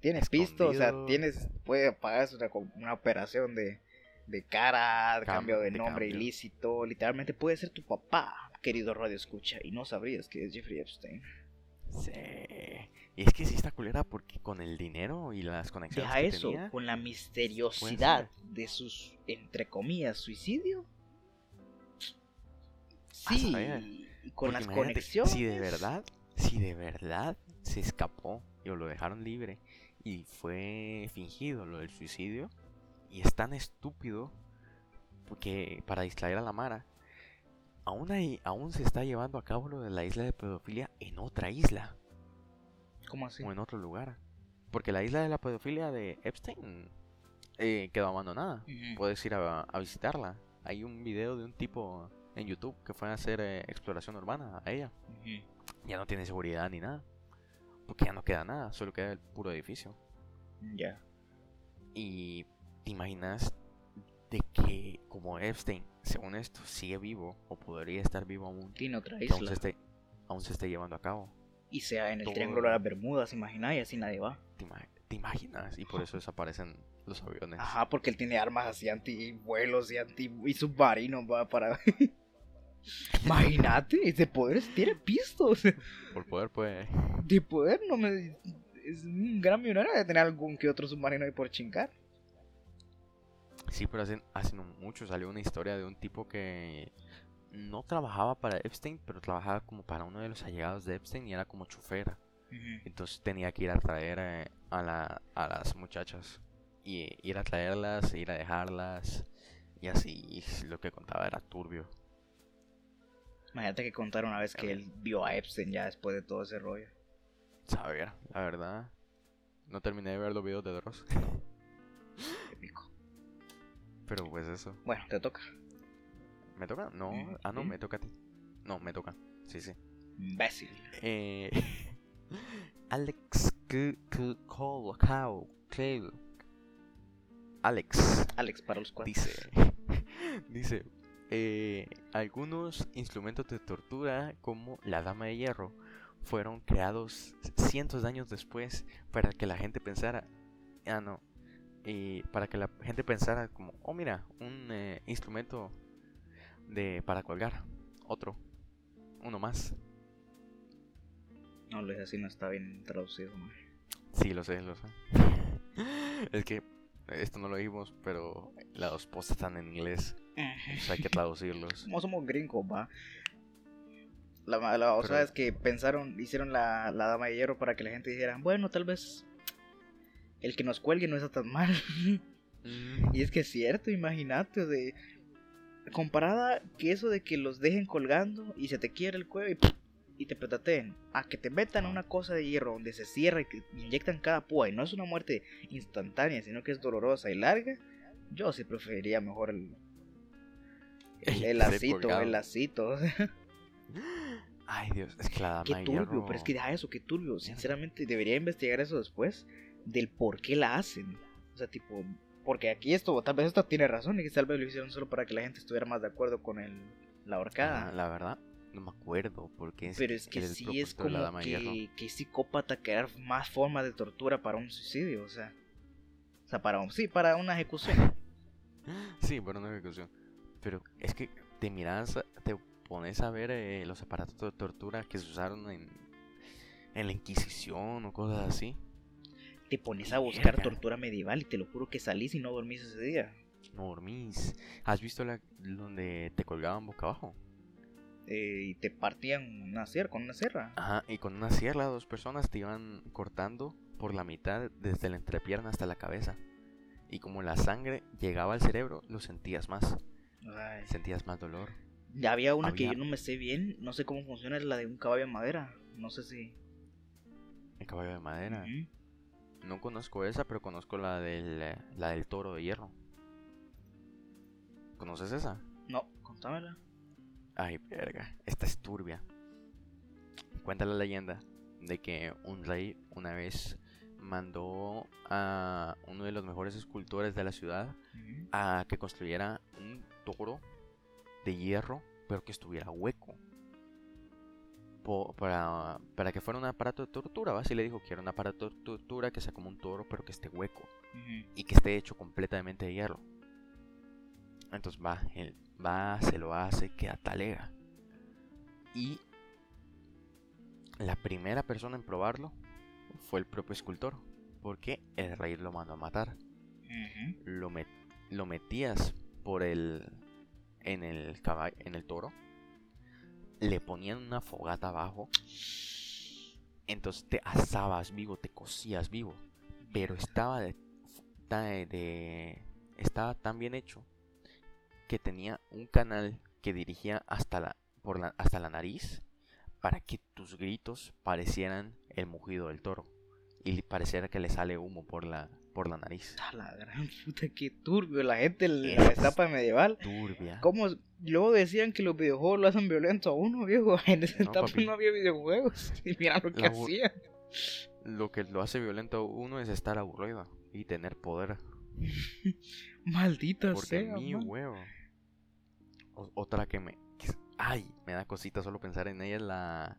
Tienes pisto, o sea, tienes, puede pagarse una, una operación de, de cara, de cambio de nombre ilícito. Literalmente puede ser tu papá, querido radio escucha, y no sabrías que es Jeffrey Epstein. Sí. Y es que sí está culera porque con el dinero y las conexiones Deja eso, con la misteriosidad de sus, entre comillas, suicidio. Sí, y con las conexiones. Si de verdad, si de verdad se escapó y lo dejaron libre y fue fingido lo del suicidio y es tan estúpido porque para distraer a la Mara aún ahí, aún se está llevando a cabo lo de la isla de pedofilia en otra isla. ¿Cómo así? O en otro lugar. Porque la isla de la pedofilia de Epstein eh, quedó abandonada. Puedes ir a, visitarla. Hay un video de un tipo en YouTube que fue a hacer eh, exploración urbana a ella. Ya no tiene seguridad ni nada. Porque ya no queda nada, solo queda el puro edificio. Ya. Y te imaginas de que como Epstein, según esto, sigue vivo o podría estar vivo aún. Tiene otra isla. Aún se esté, aún se esté llevando a cabo y sea en el Triángulo de las Bermudas, imagina, y así nadie va. ¿Te, imaginas? Y por eso desaparecen los aviones. Ajá, porque él tiene armas así anti-vuelos y anti y submarinos, va para. [LAUGHS] Imagínate, ese poder tiene pistos. Por poder, pues. De poder, no me. Es un gran millonario de tener algún que otro submarino ahí por chingar. Sí, pero hace, hace no mucho salió una historia de un tipo que no trabajaba para Epstein, pero trabajaba como para uno de los allegados de Epstein y era como chofer. Entonces tenía que ir a traer eh, a, la, a las muchachas y ir a traerlas, ir a dejarlas y así. lo que contaba era turbio. Imagínate que contar una vez que él vio a Epstein ya después de todo ese rollo. Saber, la verdad. No terminé de ver los videos de Dross. [LAUGHS] Épico. Pero pues eso. Bueno, te toca. ¿Me toca? No. Ah, no, me toca a ti. No, me toca. Sí, sí. Imbécil. Eh, [LAUGHS] Alex Alex. Alex para los cuatro. Dice. [LAUGHS] dice. Eh, algunos instrumentos de tortura como la dama de hierro fueron creados cientos de años después para que la gente pensara, ah no, eh, para que la gente pensara como, oh mira, un eh, instrumento de para colgar. Otro. Uno más. No, lo es así, no está bien traducido. Sí, lo sé, lo sé. [LAUGHS] es que esto no lo vimos, pero las postas están en inglés. hay que [LAUGHS] traducirlos. Como somos gringos, va. La, la o sea, es que pensaron, hicieron la, la dama de hierro para que la gente dijera, bueno, tal vez el que nos cuelgue no está tan mal. [LAUGHS] Mm. Y es que es cierto, imagínate, de comparada que eso de que los dejen colgando y se te quiere el cuello y, te petateen, a que te metan una cosa de hierro donde se cierra y que inyectan cada púa y no es una muerte instantánea, sino que es dolorosa y larga, yo sí preferiría mejor el, el, lacito, el lacito. [GASPS] Ay, Dios, es que la dama Qué turbio, pero es que deja eso, qué turbio. Sinceramente, debería investigar eso después del por qué la hacen. O sea, tipo, porque aquí esto, tal vez esto tiene razón y que tal vez lo hicieron solo para que la gente estuviera más de acuerdo con el, la ahorcada. Ah, la verdad, no me acuerdo porque Pero es que sí es como que, que psicópata crear más formas de tortura para un suicidio, o sea. O sea, para un, sí, para una ejecución. [LAUGHS] sí, para una ejecución. Pero es que te miras, te pones a ver eh, los aparatos de tortura que se usaron en, en la Inquisición o cosas así. Te pones a buscar tortura medieval y te lo juro que salís y no dormís ese día. No dormís. ¿Has visto la, donde te colgaban boca abajo? Eh, y te partían una sierra, con una sierra. Ajá, y con una sierra dos personas te iban cortando por la mitad desde la entrepierna hasta la cabeza. Y como la sangre llegaba al cerebro, lo sentías más. Sentías más dolor. Ya había una que yo no me sé bien, no sé cómo funciona, es la de un caballo de madera. No sé si. El caballo de madera. No conozco esa, pero conozco la del, la del toro de hierro. ¿Conoces esa? No, contámela. Ay, verga, esta es turbia. Cuenta la leyenda de que un rey una vez mandó a uno de los mejores escultores de la ciudad a que construyera un toro de hierro, pero que estuviera hueco. Para, para, que fuera un aparato de tortura, ¿va? Si le dijo que era un aparato de tortura que sea como un toro, pero que esté hueco y que esté hecho completamente de hierro. Entonces va, él va, se lo hace, queda talega. Y la primera persona en probarlo fue el propio escultor, porque el rey lo mandó a matar. lo, lo metías por el en el caballo, en el toro, le ponían una fogata abajo, entonces te asabas vivo, te cocías vivo, pero estaba de, de, estaba tan bien hecho que tenía un canal que dirigía hasta la, por la, hasta la nariz para que tus gritos parecieran el mugido del toro y pareciera que le sale humo por la, por la nariz. A la gran [LAUGHS] puta, qué turbio. La gente en la etapa medieval. Turbia. ¿Cómo? Luego decían que los videojuegos lo hacen violento a uno, viejo. [LAUGHS] En esa etapa no había videojuegos. [LAUGHS] Y mira lo que hacían. Lo que lo hace violento a uno es estar aburrido y tener poder. Maldita Porque sea. mi huevo. otra que me. ay, me da cosita solo pensar en ella la.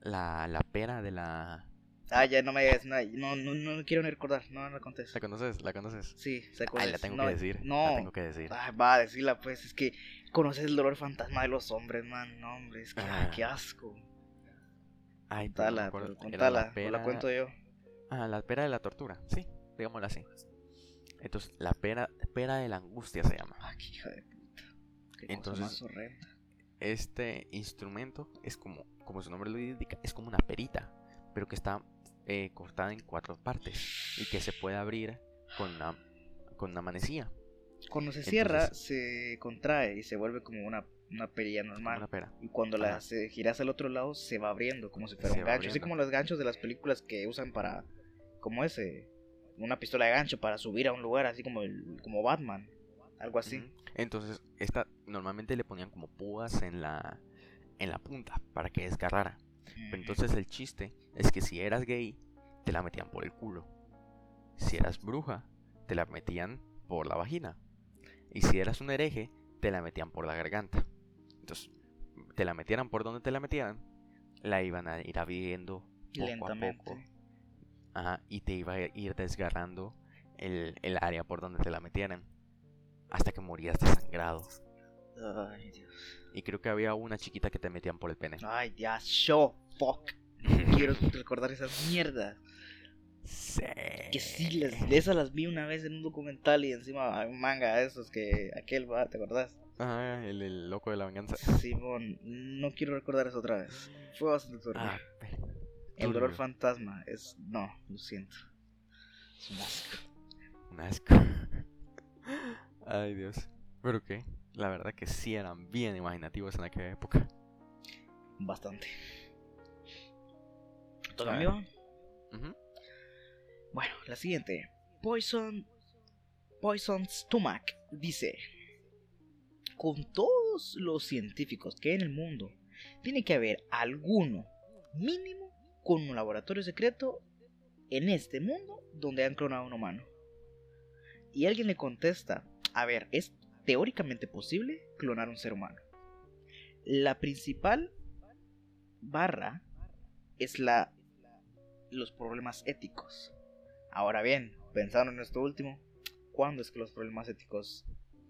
La, la pera de la Ah, ya no me digas nada. No, no, no quiero ni recordar. No, no la contes. ¿La conoces? ¿La conoces? Sí, sé cuál Ay, la tengo que decir. No. La tengo que decir. va a decirla, pues. Es que conoces el dolor fantasma de los hombres, man. No, hombre. Es que, ah. qué asco. Ay, contala, pero contala. La, la cuento yo. Ah, la pera de la tortura. Sí, digámosla así. Entonces, la pera, pera de la angustia se llama. Ay, qué hija de puta. Qué Entonces, este instrumento es como, como su nombre lo indica, es como una perita, pero que está eh, cortada en cuatro partes y que se puede abrir con una, con una manecilla. Cuando se cierra, se contrae y se vuelve como una, una perilla normal. Y cuando la giras al otro lado, se va abriendo como si fuera un gancho. Así como los ganchos de las películas que usan para. Como ese. Una pistola de gancho para subir a un lugar, así como, el, como Batman. Algo así. Entonces, esta normalmente le ponían como púas en la, en la punta para que desgarrara. Pero entonces el chiste es que si eras gay, te la metían por el culo. Si eras bruja, te la metían por la vagina. Y si eras un hereje, te la metían por la garganta. Entonces, te la metieran por donde te la metieran, la iban a ir abriendo poco Lentamente. a poco. Ajá, y te iba a ir desgarrando el, el área por donde te la metieran. Hasta que morías desangrado. Ay, Dios. Y creo que había una chiquita que te metían por el pene. Ay, Dios, show, fuck. Quiero [LAUGHS] recordar esas mierdas. Sí. Que sí, las, esas las vi una vez en un documental y encima un manga de esos que aquel va, ¿te acordás? Ah, el, loco de la venganza. Simón, no quiero recordar eso otra vez. Fue bastante turbio. Ah, el dolor fantasma es. No, lo siento. Es un asco. Un asco. [LAUGHS] Ay, Dios. ¿Pero qué? La verdad que sí eran bien imaginativos en aquella época. Bastante. ¿Todo amigo? Bueno, la siguiente. Poison. Poison Stomach dice: Con todos los científicos que hay en el mundo, Tiene que haber alguno mínimo con un laboratorio secreto en este mundo donde han clonado a un humano. Y alguien le contesta, a ver, es teóricamente posible clonar un ser humano. La principal barra es la los problemas éticos. Ahora bien, pensando en esto último, ¿cuándo es que los problemas éticos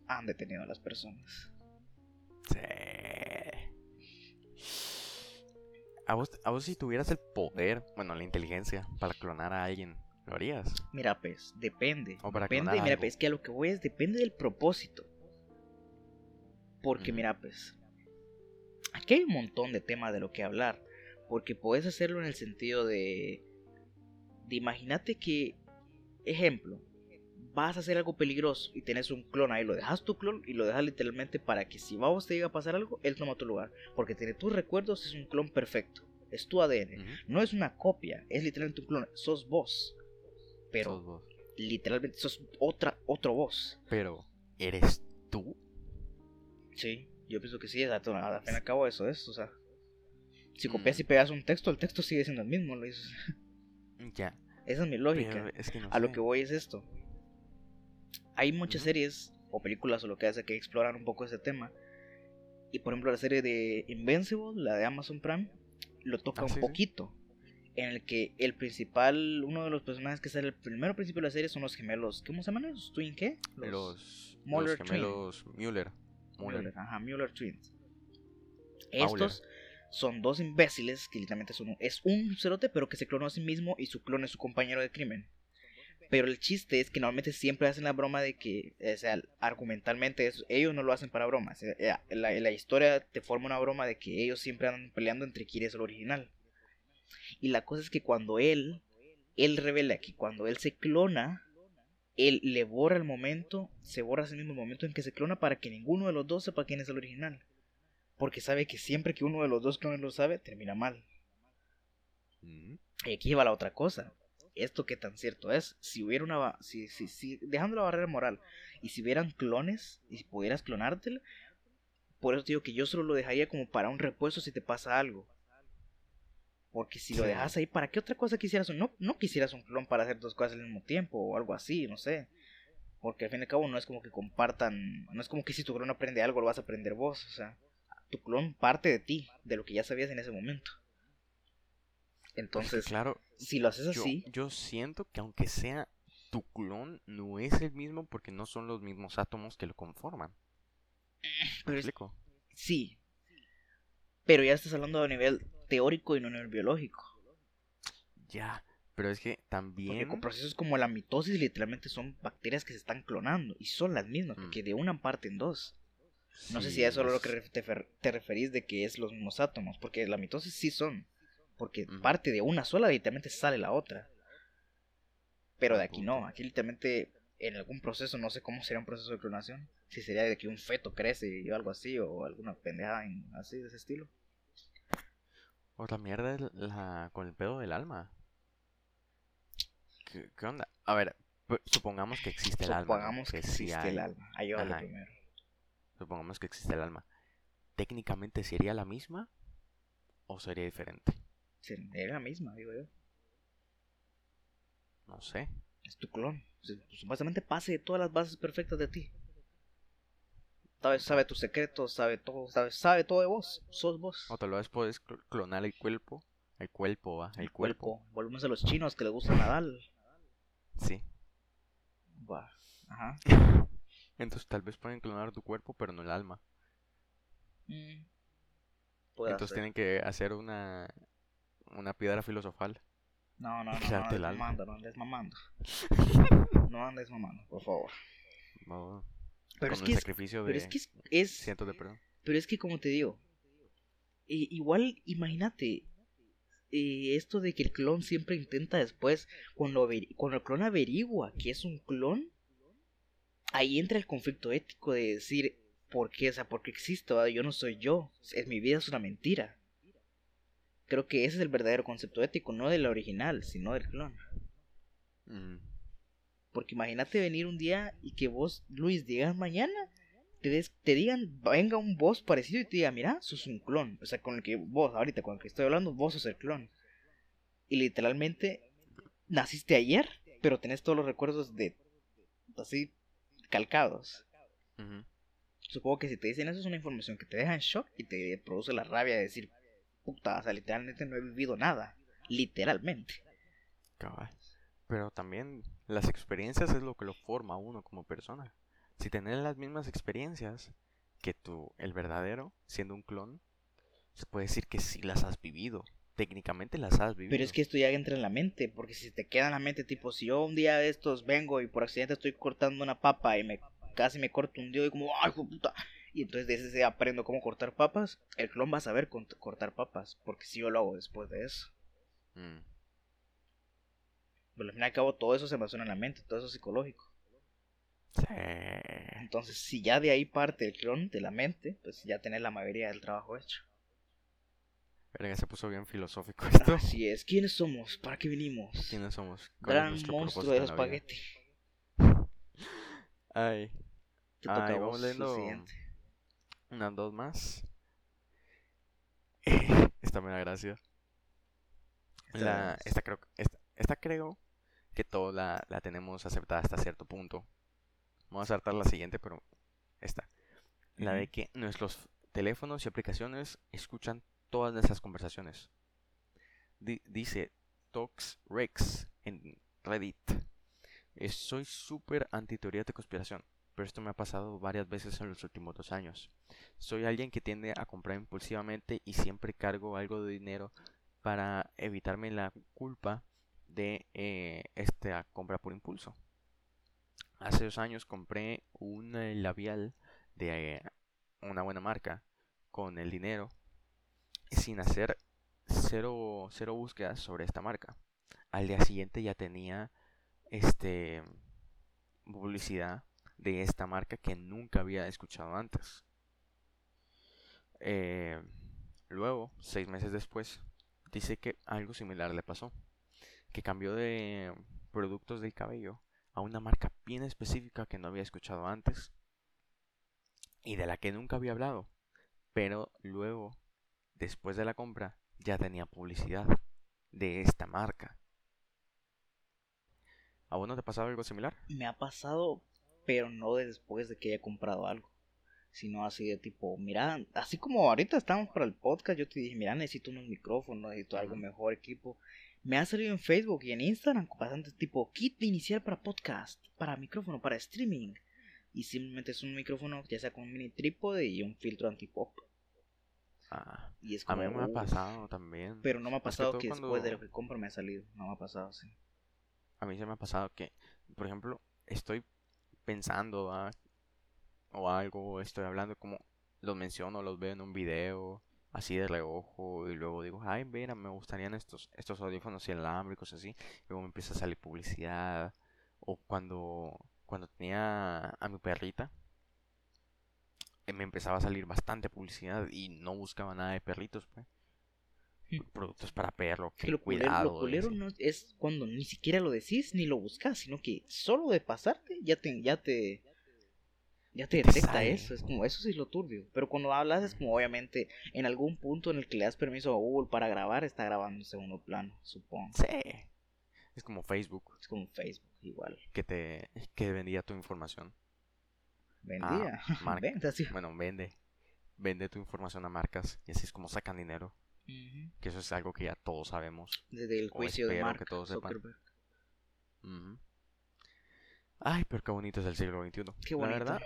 han detenido a las personas? Sí. ¿A vos, si tuvieras el poder, bueno, la inteligencia para clonar a alguien, ¿lo harías? Mira, pues, depende. depende, mira, pues, que a lo que voy es, depende del propósito. Porque, mira, pues, aquí hay un montón de temas de lo que hablar. Porque puedes hacerlo en el sentido de. de imagínate que. Ejemplo, vas a hacer algo peligroso y tienes un clon ahí, lo dejas tu clon y lo dejas literalmente para que si vamos te llega a pasar algo, él toma tu lugar. Porque tiene tus recuerdos, es un clon perfecto. Es tu ADN. No es una copia, es literalmente un clon. Sos vos. Pero literalmente sos otra, otro vos. Pero, ¿eres tú? Sí, yo pienso que sí, exacto. Al fin y al cabo eso es, o sea. Si copias y pegas un texto, el texto sigue siendo el mismo, lo dices. Ya. [LAUGHS] Esa es mi lógica. a lo que voy es esto. Hay muchas series o películas o lo que hace que exploran un poco ese tema. Y por ejemplo la serie de Invincible, la de Amazon Prime, lo toca ah, un poquito. En el que el principal, uno de los personajes que sale el primero principio de la serie son los gemelos. ¿Cómo se llaman los twin qué? Los, los, gemelos Mueller. Mueller. Ajá, Mueller Twins. Estos son dos imbéciles que literalmente son es un cerote pero que se clonó a sí mismo y su clon es su compañero de crimen. Pero el chiste es que normalmente siempre hacen la broma de que, o sea, argumentalmente ellos no lo hacen para bromas. Eh, la, la, historia te forma una broma de que ellos siempre andan peleando entre quién es el original. Y la cosa es que cuando él, él revela que cuando él se clona, él le borra el momento, se borra ese mismo momento en que se clona para que ninguno de los dos sepa quién es el original. Porque sabe que siempre que uno de los dos clones lo sabe, termina mal. Mm. Y aquí va la otra cosa esto que tan cierto es. Si hubiera una. Si, si, si, dejando la barrera moral. Y si hubieran clones. Y si pudieras clonártelo. Por eso digo que yo solo lo dejaría como para un repuesto si te pasa algo. Porque si lo dejas ahí, ¿para qué otra cosa quisieras? No, no quisieras un clon para hacer dos cosas al mismo tiempo. O algo así, no sé. Porque al fin y al cabo no es como que compartan. No es como que si tu clon aprende algo, lo vas a aprender vos. O sea, tu clon parte de ti, de lo que ya sabías en ese momento. Entonces, claro, si lo haces así. Yo, siento que aunque sea tu clon, no es el mismo porque no son los mismos átomos que lo conforman. ¿Me explico? Sí. Pero ya estás hablando a nivel teórico y no a nivel biológico. Ya, pero es que también. Porque con procesos como la mitosis, literalmente son bacterias que se están clonando. Y son las mismas, porque mm. de una parte en dos. No sé si eso es lo que te, te referís de que es los mismos átomos, porque la mitosis sí son porque parte de una sola literalmente sale la otra. Pero de aquí no, aquí literalmente en algún proceso, no sé cómo sería un proceso de clonación, si sería de que un feto crece o algo así, o alguna pendejada así de ese estilo. Otra mierda es la, con el pedo del alma. ¿Qué, onda? A ver, supongamos que existe el alma. Supongamos que, existe el alma. Ahí va primero. Supongamos que existe el alma. ¿Técnicamente sería la misma o sería diferente? Es la misma, digo yo. No sé. Es tu clon. Supuestamente pase de todas las bases perfectas de ti. Sabe, sabe tus secretos, sabe todo, sabe, sabe todo de vos. Sos vos. O tal vez puedes clonar el cuerpo. El cuerpo, va. El, cuerpo. Volvemos a los chinos que les gusta Nadal. Sí. Va. Ajá. [LAUGHS] Entonces tal vez pueden clonar tu cuerpo, pero no el alma. Mm. Entonces tienen que hacer una una piedra filosofal. No, no, [LAUGHS] no, no andes mamando, no andes mamando. no andes mamando, por favor. Pero, es que sacrificio pero es que es, de. Pero es que como te digo, igual imagínate eh, esto de que el clon siempre intenta después, cuando, cuando el clon averigua que es un clon, ahí entra el conflicto ético de decir, ¿por qué? O sea, ¿por qué existo? Yo no soy yo, es, mi vida es una mentira. Creo que ese es el verdadero concepto ético, no del original, sino del clon. Mm. Porque imagínate venir un día y que vos, Luis, digas mañana te, te digan, venga un boss parecido y te diga, mira, sos un clon. O sea, con el que vos, ahorita con el que estoy hablando, vos sos el clon. Y literalmente naciste ayer, pero tenés todos los recuerdos de así calcados. Supongo que si te dicen eso es una información que te deja en shock y te produce la rabia de decir, puta, o sea, literalmente no he vivido nada. Literalmente. Pero también las experiencias es lo que lo forma a uno como persona. Si tenés las mismas experiencias que tú, el verdadero, siendo un clon, se puede decir que sí las has vivido. Técnicamente las has vivido. Pero es que esto ya entra en la mente, porque si te queda en la mente, tipo, si yo un día de estos vengo y por accidente estoy cortando una papa y me casi me corto un dedo y como, ay, puta. Y entonces de ese aprendo cómo cortar papas, el clon va a saber cortar papas, porque si yo lo hago después de eso. Mm. Pero al fin y al cabo todo eso se basó en la mente, todo eso es psicológico. Entonces, si ya de ahí parte el clon de la mente, pues ya tenés la mayoría del trabajo hecho. Verga, se puso bien filosófico [LAUGHS] esto. Así es. ¿Quiénes somos? ¿Para qué vinimos? ¿Quiénes somos? Gran monstruo del espagueti. [LAUGHS] Ay. Ay, vamos leyendo unas dos más. [LAUGHS] esta me da gracia. La, esta, creo, esta, esta creo que todos la, la tenemos aceptada hasta cierto punto. Vamos a saltar la siguiente, pero esta. La de que nuestros teléfonos y aplicaciones escuchan todas nuestras conversaciones. dice ToxRex en Reddit. soy súper anti teoría de conspiración, pero esto me ha pasado varias veces en los últimos dos años. Soy alguien que tiende a comprar impulsivamente y siempre cargo algo de dinero para evitarme la culpa de eh, esta compra por impulso. Hace dos años compré un eh, labial de eh, una buena marca con el dinero sin hacer cero, cero búsquedas sobre esta marca. Al día siguiente ya tenía este publicidad de esta marca que nunca había escuchado antes. luego, seis meses después, dice que algo similar le pasó que cambió de productos del cabello a una marca bien específica que no había escuchado antes y de la que nunca había hablado. Pero luego, después de la compra, ya tenía publicidad de esta marca. ¿A vos no te ha pasado algo similar? Me ha pasado, pero no después de que haya comprado algo. Sino así de tipo, mira, así como ahorita estamos para el podcast, yo te dije, mira, necesito unos micrófonos, necesito algo mejor equipo me ha salido en Facebook y en Instagram bastante tipo kit inicial para podcast, para micrófono, para streaming. Y simplemente es un micrófono ya sea con un mini trípode y un filtro antipop. Ah, y es a mí me ha pasado también. Pero no me ha pasado que, después de lo que compro me ha salido. No me ha pasado así. A mí se me ha pasado que, por ejemplo, estoy pensando o algo, estoy hablando como los menciono, los veo en un video así de reojo y luego digo, ay, mira, me gustarían estos, estos audífonos inalámbricos así. luego me empieza a salir publicidad. O cuando, cuando tenía a mi perrita, eh, me empezaba a salir bastante publicidad y no buscaba nada de perritos, pues. Productos para perro, que, cuidado. Lo no es cuando ni siquiera lo decís ni lo buscas, sino que solo de pasarte ya te, ya te, ya te detecta eso, es como, eso sí es lo turbio. Pero cuando hablas es como, obviamente, en algún punto en el que le das permiso a Google para grabar, está grabando en segundo plano, supongo. Sí. Es como Facebook. Es como Facebook, igual. Que te que vendía tu información. Vendía. Ah, [LAUGHS] bueno, vende. Vende tu información a marcas y así es como sacan dinero. Que eso es algo que ya todos sabemos. Desde el juicio de Mark que todos sepan. Ay, pero qué bonito es el siglo XXI. Qué bonito. La verdad,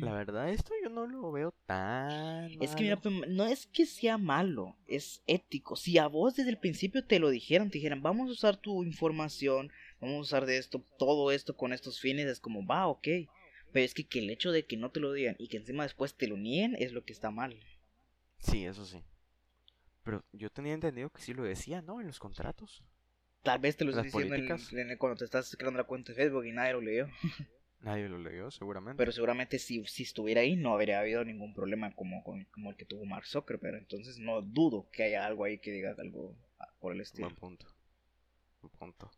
la [LAUGHS] verdad, esto yo no lo veo tan. Es que mira, pues, no es que sea malo, es ético. Si a vos desde el principio te lo dijeran, te dijeran, vamos a usar tu información, vamos a usar de esto, todo esto con estos fines, es como, va, ok. Pero es que, que el hecho de que no te lo digan y que encima después te lo nieguen es lo que está mal. Sí, eso sí. Pero yo tenía entendido que sí lo decía, ¿no? En los contratos. Tal vez te lo estoy diciendo en, cuando te estás creando la cuenta de Facebook y nadie lo leyó. [LAUGHS] Nadie lo leyó, seguramente. Pero seguramente si, si estuviera ahí no habría habido ningún problema como, como el que tuvo Mark Zuckerberg. Entonces no dudo que haya algo ahí que diga algo por el estilo. Buen punto. Buen punto.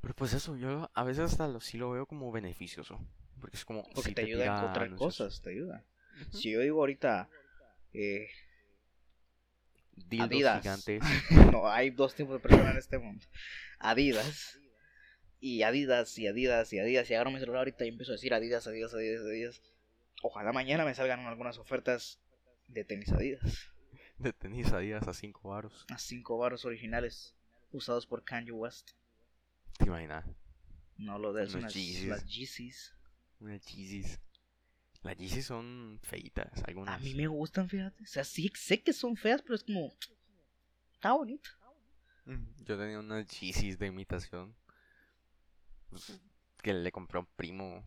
Pero pues eso, yo a veces hasta lo, sí lo veo como beneficioso. Porque es como. Porque te, ayuda a encontrar cosas, te ayuda. Si yo digo ahorita. Eh, Adidas. gigantes. [LAUGHS] no, hay dos tipos de personas en este mundo. Adidas. Y Adidas, y Adidas, y Adidas. Y agarro mi celular ahorita y empiezo a decir Adidas, Adidas, Adidas, Adidas. Ojalá mañana me salgan algunas ofertas de tenis Adidas. De tenis Adidas a 5 varos. A 5 varos originales. Usados por Kanye West. ¿Te imaginas? No lo de las Yeezys. Unas Yeezys. Las Yeezys son feitas, algunas. A mí me gustan, fíjate. O sea, sí sé que son feas, pero es como. Está bonito. Yo tenía unas Yeezys de imitación. Que le compré a un primo.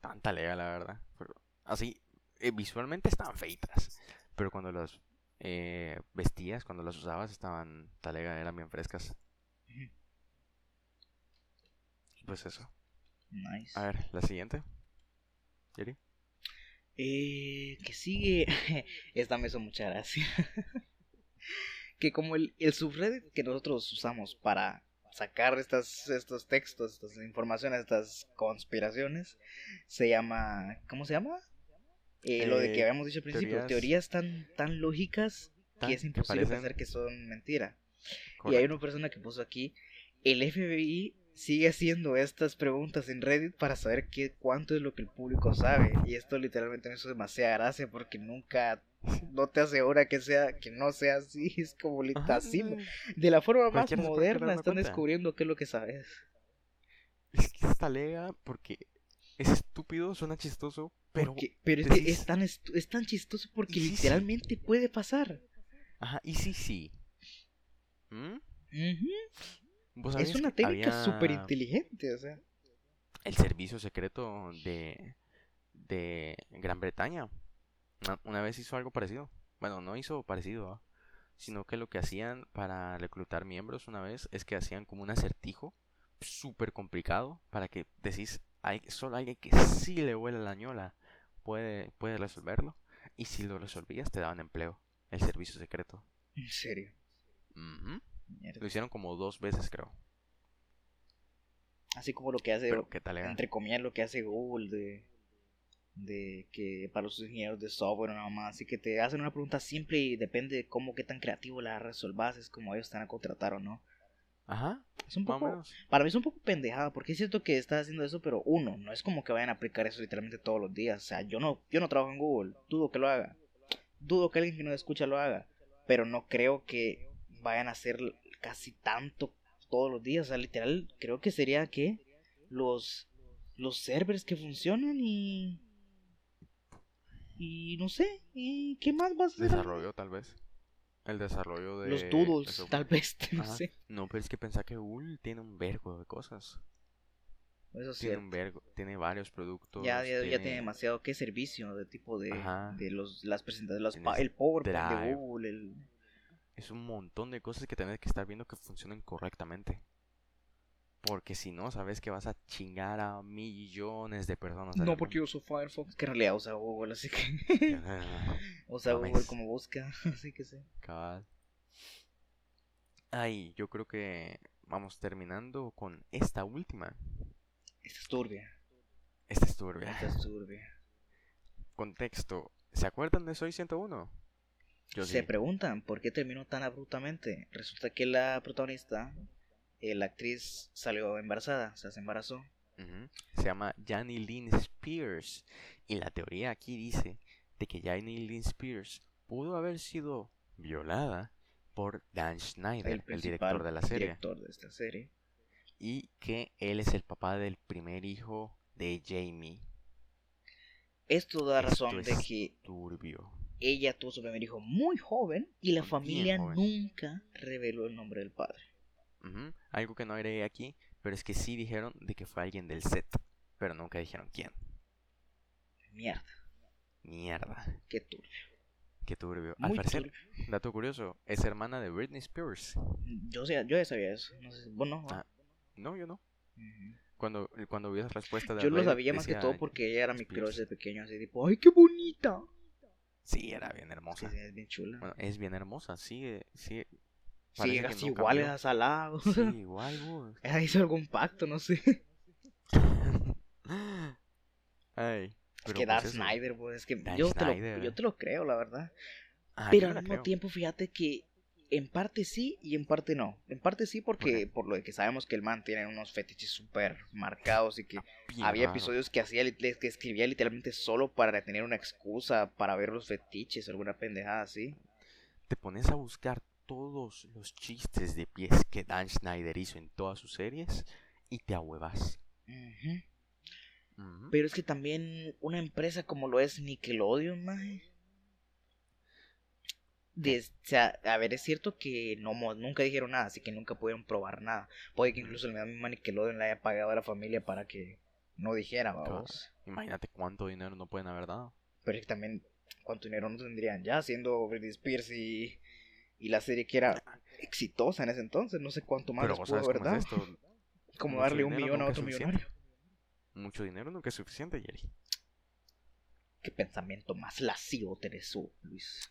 Tanta lega, la verdad. Pero así, eh, visualmente estaban feitas. Pero cuando las eh, vestías, cuando las usabas, estaban talega, eran bien frescas. Pues eso. Nice. A ver, la siguiente. ¿Yeri? Eh, que sigue. [LAUGHS] Esta me hizo mucha gracia. [LAUGHS] que como el, el subreddit que nosotros usamos para sacar estas, estos textos, estas informaciones, estas conspiraciones, se llama. ¿Cómo se llama? Eh, lo de que eh, habíamos dicho al principio, teorías, tan, tan lógicas que es imposible pensar que son mentira. Y hay una persona que puso aquí, el FBI sigue haciendo estas preguntas en Reddit para saber qué cuánto es lo que el público sabe. Y esto literalmente me hizo demasiada gracia porque nunca no te asegura que sea que no sea así, [LAUGHS] es como así de la forma más moderna están descubriendo qué es lo que sabes. Es que está lega porque es estúpido, suena chistoso, pero pero es, que es tan es tan chistoso porque literalmente puede pasar. Ajá, y sí sí. ¿Mm? Es una técnica súper inteligente, o sea. El servicio secreto de, de Gran Bretaña una, vez hizo algo parecido. Bueno, no hizo parecido, sino que lo que hacían para reclutar miembros una vez es que hacían como un acertijo súper complicado para que decís, hay, solo alguien que sí le huele la ñola puede, puede resolverlo. Y si lo resolvías, te daban empleo. El servicio secreto. ¿En serio? Lo hicieron como dos veces, creo. Así como lo que hace, entre comillas, lo que hace Google de, de que para los ingenieros de software nada más. Así que te hacen una pregunta simple y depende de cómo, qué tan creativo la resolvas, es como ellos están a contratar o no. Ajá. Es un poco, para mí es un poco pendejada, porque es cierto que estás haciendo eso, pero uno, no es como que vayan a aplicar eso literalmente todos los días. O sea, yo no, yo no trabajo en Google, dudo que lo haga. Dudo que alguien que no escucha lo haga. Pero no creo que vayan a hacer casi tanto todos los días. O sea, literal, creo que sería que los, los servers que funcionan y. Y no sé, ¿y qué más vas a hacer? Desarrollo, tal vez. El desarrollo de. Los doodles, tal vez, [LAUGHS] no sé. No, pero es que pensá que Google tiene un vergo de cosas. Eso tiene un vergo, tiene varios productos. Ya, ya, tiene... demasiado. ¿Qué servicio de tipo de, de los, las presentaciones? el PowerPoint de Google, el es un montón de cosas que tienes que estar viendo que funcionen correctamente. Porque si no, sabes que vas a chingar a millones de personas. No, porque yo uso Firefox, que en realidad usa Google, así que. [LAUGHS] [LAUGHS] usa Google como busca, [LAUGHS] así que sí. Cabal. Ay, yo creo que vamos terminando con esta última. Esta es turbia. Esta es turbia. Esta es turbia. Contexto. ¿Se acuerdan de Soy 101? Se preguntan por qué terminó tan abruptamente. Resulta que la protagonista, eh, la actriz, salió embarazada, o sea, se embarazó. Se llama Janny Lynn Spears. Y la teoría aquí dice de que Janny Lynn Spears pudo haber sido violada por Dan Schneider, el, director de la serie. Director de esta serie. Y que él es el papá del primer hijo de Jamie. Esto da razón de que turbio ella tuvo su primer hijo muy joven y la familia nunca reveló el nombre del padre. Algo que no agregué aquí, pero es que sí dijeron de que fue alguien del set, pero nunca dijeron quién. Mierda. Mierda. Qué turbio. Qué turbio. Al parecer, dato curioso, es hermana de Britney Spears. Yo, yo ya sabía eso. No sé, ¿Vos ah, no, yo no. Cuando, cuando vi esa respuesta de Yo lo sabía más que todo porque ella era mi crush de pequeño, así tipo, ¡ay, qué bonita! Sí, era bien hermosa. Sí, es bien chula. Bueno, es bien hermosa, sigue, sigue. Sí, casi igual es salado. Sí, [LAUGHS] igual, vos. Hizo algún pacto, no sé. [LAUGHS] Ay, es que pues Snyder, pues, es que yo te, lo, yo te lo creo, la verdad. Ah, pero al mismo tiempo, fíjate que en parte sí y en parte no. En parte sí porque por lo de que sabemos que el man tiene unos fetiches súper marcados y que había episodios que hacía que escribía literalmente solo para tener una excusa para ver los fetiches, alguna pendejada así. Te pones a buscar todos los chistes de pies que Dan Schneider hizo en todas sus series y te ahuevas. Pero es que también una empresa como lo es Nickelodeon, man o sea, a ver, es cierto que no nunca dijeron nada, así que nunca pudieron probar nada. Puede que incluso el mismo Nickelodeon le haya pagado a la familia para que no dijera, vamos. Imagínate cuánto dinero no pueden haber dado. Pero es que también, cuánto dinero no tendrían ya siendo Britney Spears y, y la serie que era exitosa en ese entonces. No sé cuánto más les pudo haber dado. [LAUGHS] Como darle un millón a otro millonario. Mucho dinero nunca es suficiente, Jerry. Qué pensamiento más lascivo tenés Luis.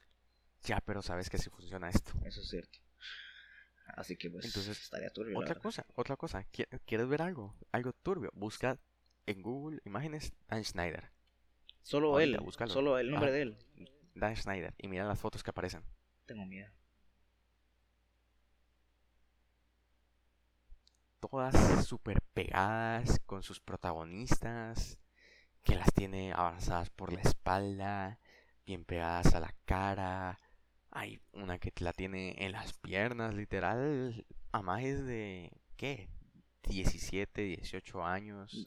Ya, pero sabes que así funciona esto. Eso es cierto. Así que pues Entonces, estaría turbio. Otra cosa, otra cosa. ¿Quieres ver algo? Algo turbio. Busca en Google imágenes Dan Schneider. Solo él. Solo el nombre de él. Dan Schneider. Y mira las fotos que aparecen. Tengo miedo. Todas súper pegadas con sus protagonistas. Que las tiene abrazadas por la espalda. Bien pegadas a la cara hay una que la tiene en las piernas, literal, a más de, ¿qué? 17, 18 años.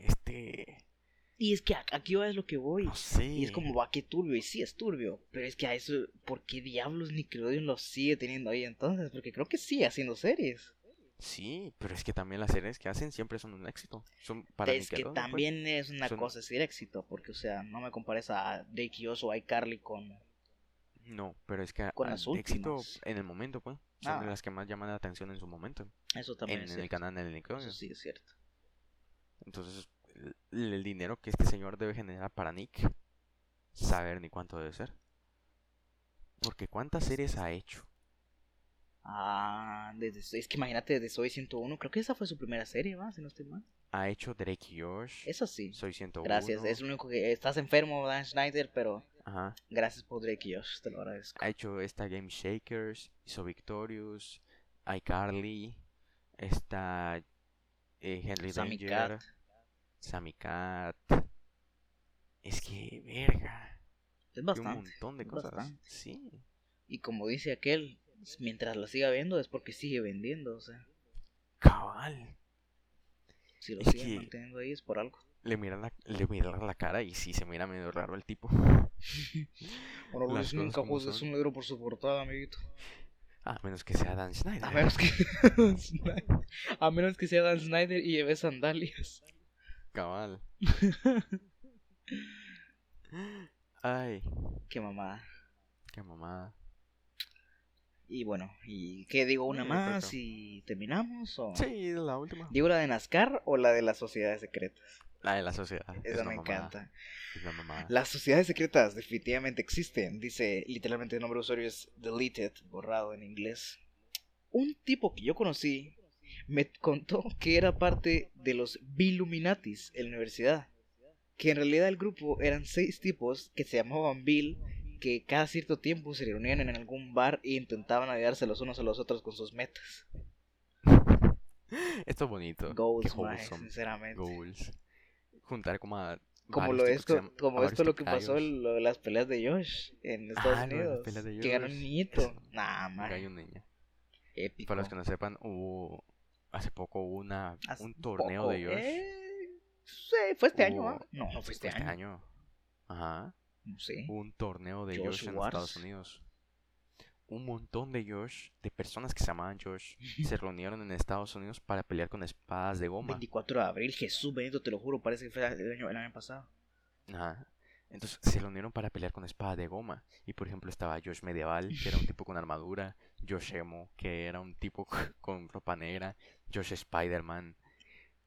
este... Y es que aquí va es lo que voy. Y es como, va, que turbio. Y sí, es turbio. Pero es que a eso, ¿por qué diablos Nickelodeon lo sigue teniendo ahí entonces? Porque creo que sigue haciendo series. Sí, pero es que también las series que hacen siempre son un éxito. Son para es que pues. también es una cosa decir éxito, porque o sea, no me compares a Drake y o iCarly con No, pero es que con éxito en el momento, pues, son de ah. las que más llaman la atención en su momento. Eso también en, en el canal del Nickelodeon. Eso sí es cierto. Entonces, el, dinero que este señor debe generar para Nick saber ni cuánto debe ser. Porque cuántas series ha hecho? Ah, desde, es que imagínate, desde Soy 101, creo que esa fue su primera serie, ¿va? Si no estoy mal. Ha hecho Drake y Josh. Eso sí. Soy 101. Gracias, es lo único que... Estás enfermo, Dan Schneider, pero... Ajá. Gracias por Drake y Josh, te lo agradezco. Ha hecho esta Game Shakers, hizo Victorious, iCarly, esta eh, Henry Sammy Danger, Sammy Cat. Es que, verga. Es bastante. un montón de cosas. Sí. Y como dice aquel, mientras la siga viendo es porque sigue vendiendo, o sea. Cabal. Si lo sigue manteniendo ahí es por algo. Le miran la, le la cara y sí se mira medio raro el tipo. bueno, Luis nunca juzgues un negro por su portada, amiguito. A menos que sea Dan Snyder. A menos que, A menos que sea Dan [LAUGHS] Snyder y lleve sandalias. Cabal. [LAUGHS] Ay. Qué mamada. Qué mamada. Y bueno, ¿y qué digo una más y terminamos? O... Sí, la última. ¿Digo la de NASCAR o la de las sociedades secretas? La de la sociedad. Esa me encanta. las sociedades secretas definitivamente existen. Dice literalmente el nombre de usuario es deleted, borrado en inglés. Un tipo que yo conocí me contó que era parte de los Billuminatis en la universidad. Que en realidad el grupo eran seis tipos que se llamaban Bill que cada cierto tiempo se reunían en algún bar e intentaban ayudarse los unos a los otros con sus metas. Esto es bonito. Goals, sinceramente. Goals. Juntar como a como lo esto, como esto lo que pasó lo de las peleas de Josh en Estados ah, Unidos. Que ganó un niñito. Nada más. Épico. Para los que no sepan, hubo hace poco hubo una un torneo de Josh. Eh, sí, fue este año, ¿ah? No, no fue este, este año. Ajá un torneo de Josh, en Estados Unidos. Un montón de Josh, de personas que se llamaban Josh, se [LAUGHS] reunieron en Estados Unidos para pelear con espadas de goma. 24 de abril, Jesús Benito, te lo juro, parece que fue el año, el año pasado. Ajá. Entonces se reunieron para pelear con espadas de goma. Y por ejemplo estaba Josh Medieval, que era un tipo con armadura. Josh Emo, que era un tipo [LAUGHS] con ropa negra. Josh Spider-Man.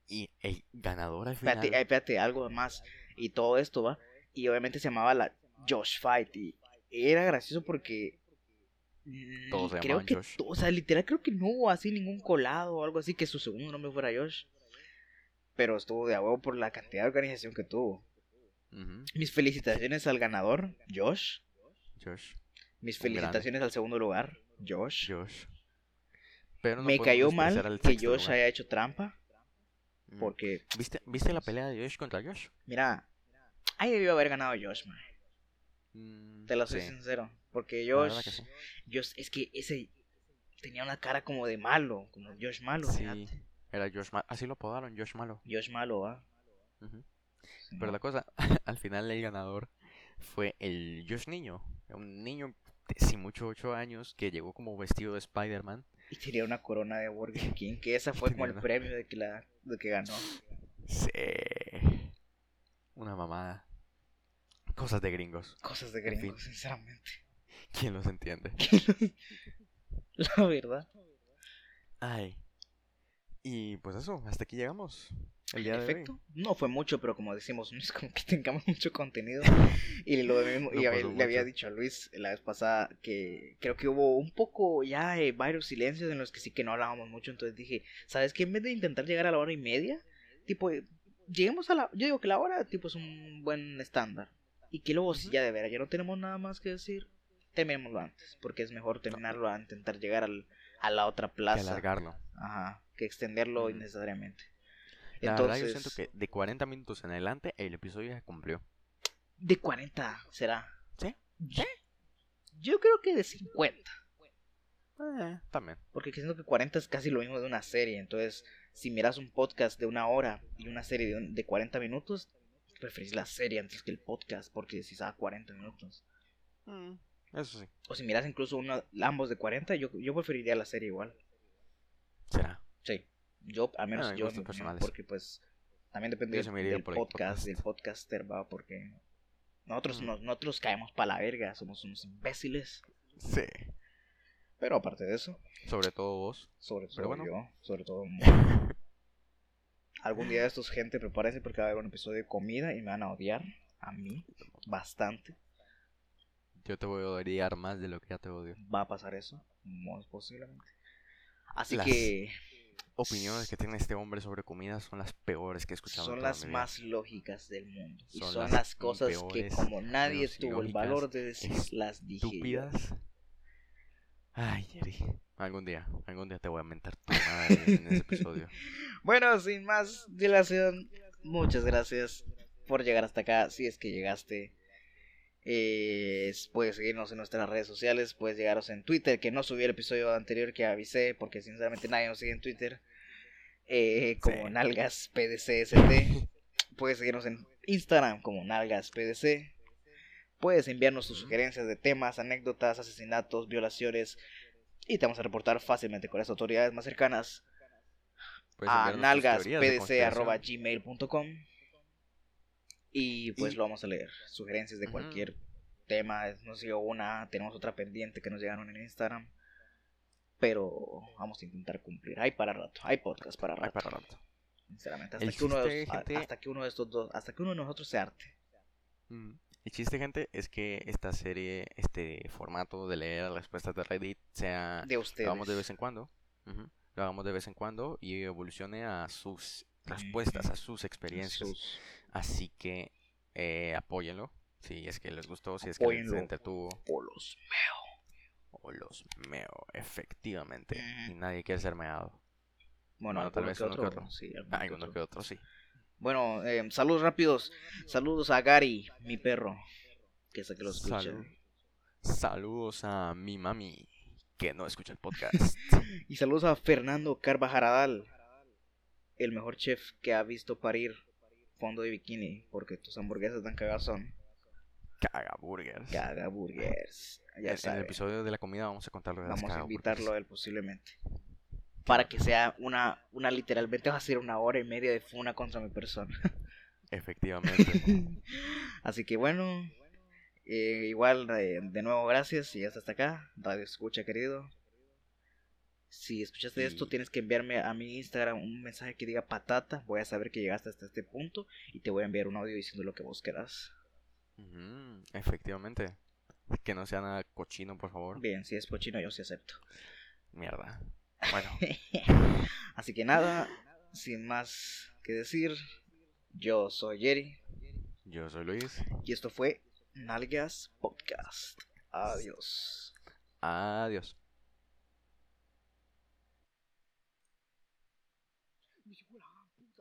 Y el ganador al final... Espérate, espérate, algo más. Y todo esto, ¿va? Y obviamente se llamaba la Josh Fight y era gracioso porque todos creo que Josh. o sea literal creo que no hubo así ningún colado o algo así que su segundo nombre fuera Josh pero estuvo de huevo por la cantidad de organización que tuvo. Mis felicitaciones al ganador, Josh. Josh. Mis felicitaciones al segundo lugar, Josh. Josh. Pero Me cayó mal que Josh haya hecho trampa. Mm. Porque. ¿Viste, ¿Viste la pelea de Josh contra Josh? Mira, ahí debió haber ganado Josh, man. Mm, Te lo soy sincero. Porque Josh, Josh. Es que ese. Tenía una cara como de malo. Como Josh malo. Sí. Era Josh Malo. Así lo apodaron, Josh Malo. Josh Malo, ¿ah? Pero la cosa, [LAUGHS] al final el ganador fue el Josh Niño. Un niño de sin mucho 8 años que llegó como vestido de Spider-Man. Y tenía una corona de Burger [LAUGHS] King, que esa fue como el premio de que, la, de que ganó. Sí. Una mamada. Cosas de gringos. Cosas de gringos, sinceramente. [LAUGHS] ¿Quién los entiende? la verdad. Ay. Y pues eso, hasta aquí llegamos. El día de hoy. no fue mucho, pero como decimos, no es como que tengamos mucho contenido. [LAUGHS] Y lo mismo, y le había dicho a Luis la vez pasada que creo que hubo un poco ya eh, varios silencios en los que sí que no hablábamos mucho. Entonces dije, ¿sabes qué? En vez de intentar llegar a la hora y media, tipo, lleguemos a la. Yo digo que la hora, tipo, es un buen estándar. Y que luego, si ya de veras ya no tenemos nada más que decir, terminémoslo antes. Porque es mejor terminarlo a intentar llegar al, a la otra plaza. Que alargarlo. Ajá que extenderlo innecesariamente. La Entonces, verdad, yo siento que de 40 minutos en adelante el episodio ya cumplió. De 40 será. ¿Sí? ¿Sí? Yo creo que de 50. Eh, también. Porque siento que 40 es casi lo mismo de una serie. Entonces, si miras un podcast de una hora y una serie de, de 40 minutos, preferís la serie antes que el podcast porque si a 40 minutos. Mm, eso sí. O si miras incluso uno, ambos de 40, yo, yo preferiría la serie igual. ¿Será? Sí, yo, al menos ah, yo, porque pues también depende del podcast, del podcaster, va, porque nosotros, nosotros caemos para la verga, somos unos imbéciles. Sí. Pero aparte de eso. Sobre todo vos. Sobre todo yo, sobre todo [LAUGHS] Algún día de estos, gente, prepárense porque va a haber un episodio de comida y me van a odiar. A mí, bastante. Yo te voy a odiar más de lo que ya te odio. Va a pasar eso, muy posiblemente. Así que opiniones que tiene este hombre sobre comida son las peores que he escuchado. Son las más lógicas del mundo. y son las, cosas que como nadie tuvo el valor de decir, las dije. Estúpidas. Ay, Jerry. Algún día, algún día te voy a mentar tu madre en ese episodio. [LAUGHS] bueno, sin más dilación, muchas gracias por llegar hasta acá. Si es que llegaste. Eh, puedes seguirnos en nuestras redes sociales, puedes llegaros en Twitter, que no subí el episodio anterior que avisé, porque sinceramente nadie nos sigue en Twitter. Eh, como Nalgas PDCST. Puedes seguirnos en Instagram como Nalgas PDC. Puedes enviarnos tus sugerencias de temas, anécdotas, asesinatos, violaciones. Y te vamos a reportar fácilmente con las autoridades más cercanas a nalgaspdc.gmail.com y pues lo vamos a leer. Sugerencias de cualquier tema. Nos llegó una, tenemos otra pendiente que nos llegaron en Instagram. Pero vamos a intentar cumplir. Hay para rato, hay podcast para rato. para rato. Sinceramente, hasta que, uno de, hasta que uno de estos dos, hasta que uno de nosotros se arte. Mm. El chiste, gente, es que esta serie, este formato de leer las respuestas de Reddit sea... De ustedes. Lo hagamos de vez en cuando. Lo hagamos de vez en cuando y evolucione a sus respuestas, a sus experiencias. Así que eh, apóyenlo. Si es que les gustó, si es que les entretuvo. O los meo. O los meo, efectivamente. Y nadie quiere ser meado. Bueno, tal vez uno que otro. Sí, que otro, sí. Bueno, eh, saludos rápidos. Saludos a Gary, mi perro. Que sé que lo escucha. Saludos a mi mami, que no escucha el podcast. [LAUGHS] y saludos a Fernando Carvajaradal, el mejor chef que ha visto parir fondo de bikini porque tus hamburguesas dan cagazón. Caga burgers. Caga burgers. [LAUGHS] Ya en, el episodio de la comida vamos a contarlo de Vamos a invitarlo a él posiblemente. Para que sea una, una literalmente va a ser una hora y media de funa contra mi persona. Efectivamente. [LAUGHS] Así que bueno, eh, igual de, de, nuevo gracias y hasta hasta acá. Radio escucha querido. Si escuchaste esto, tienes que enviarme a mi Instagram un mensaje que diga patata. Voy a saber que llegaste hasta este punto y te voy a enviar un audio diciendo lo que vos querás. efectivamente. Que no sea nada cochino, por favor. Bien, si es cochino, yo sí acepto. Mierda. Bueno. [LAUGHS] Así que nada, sin más que decir. Yo soy Jerry. Yo soy Luis. Y esto fue Nalgas Podcast. Adiós. Adiós.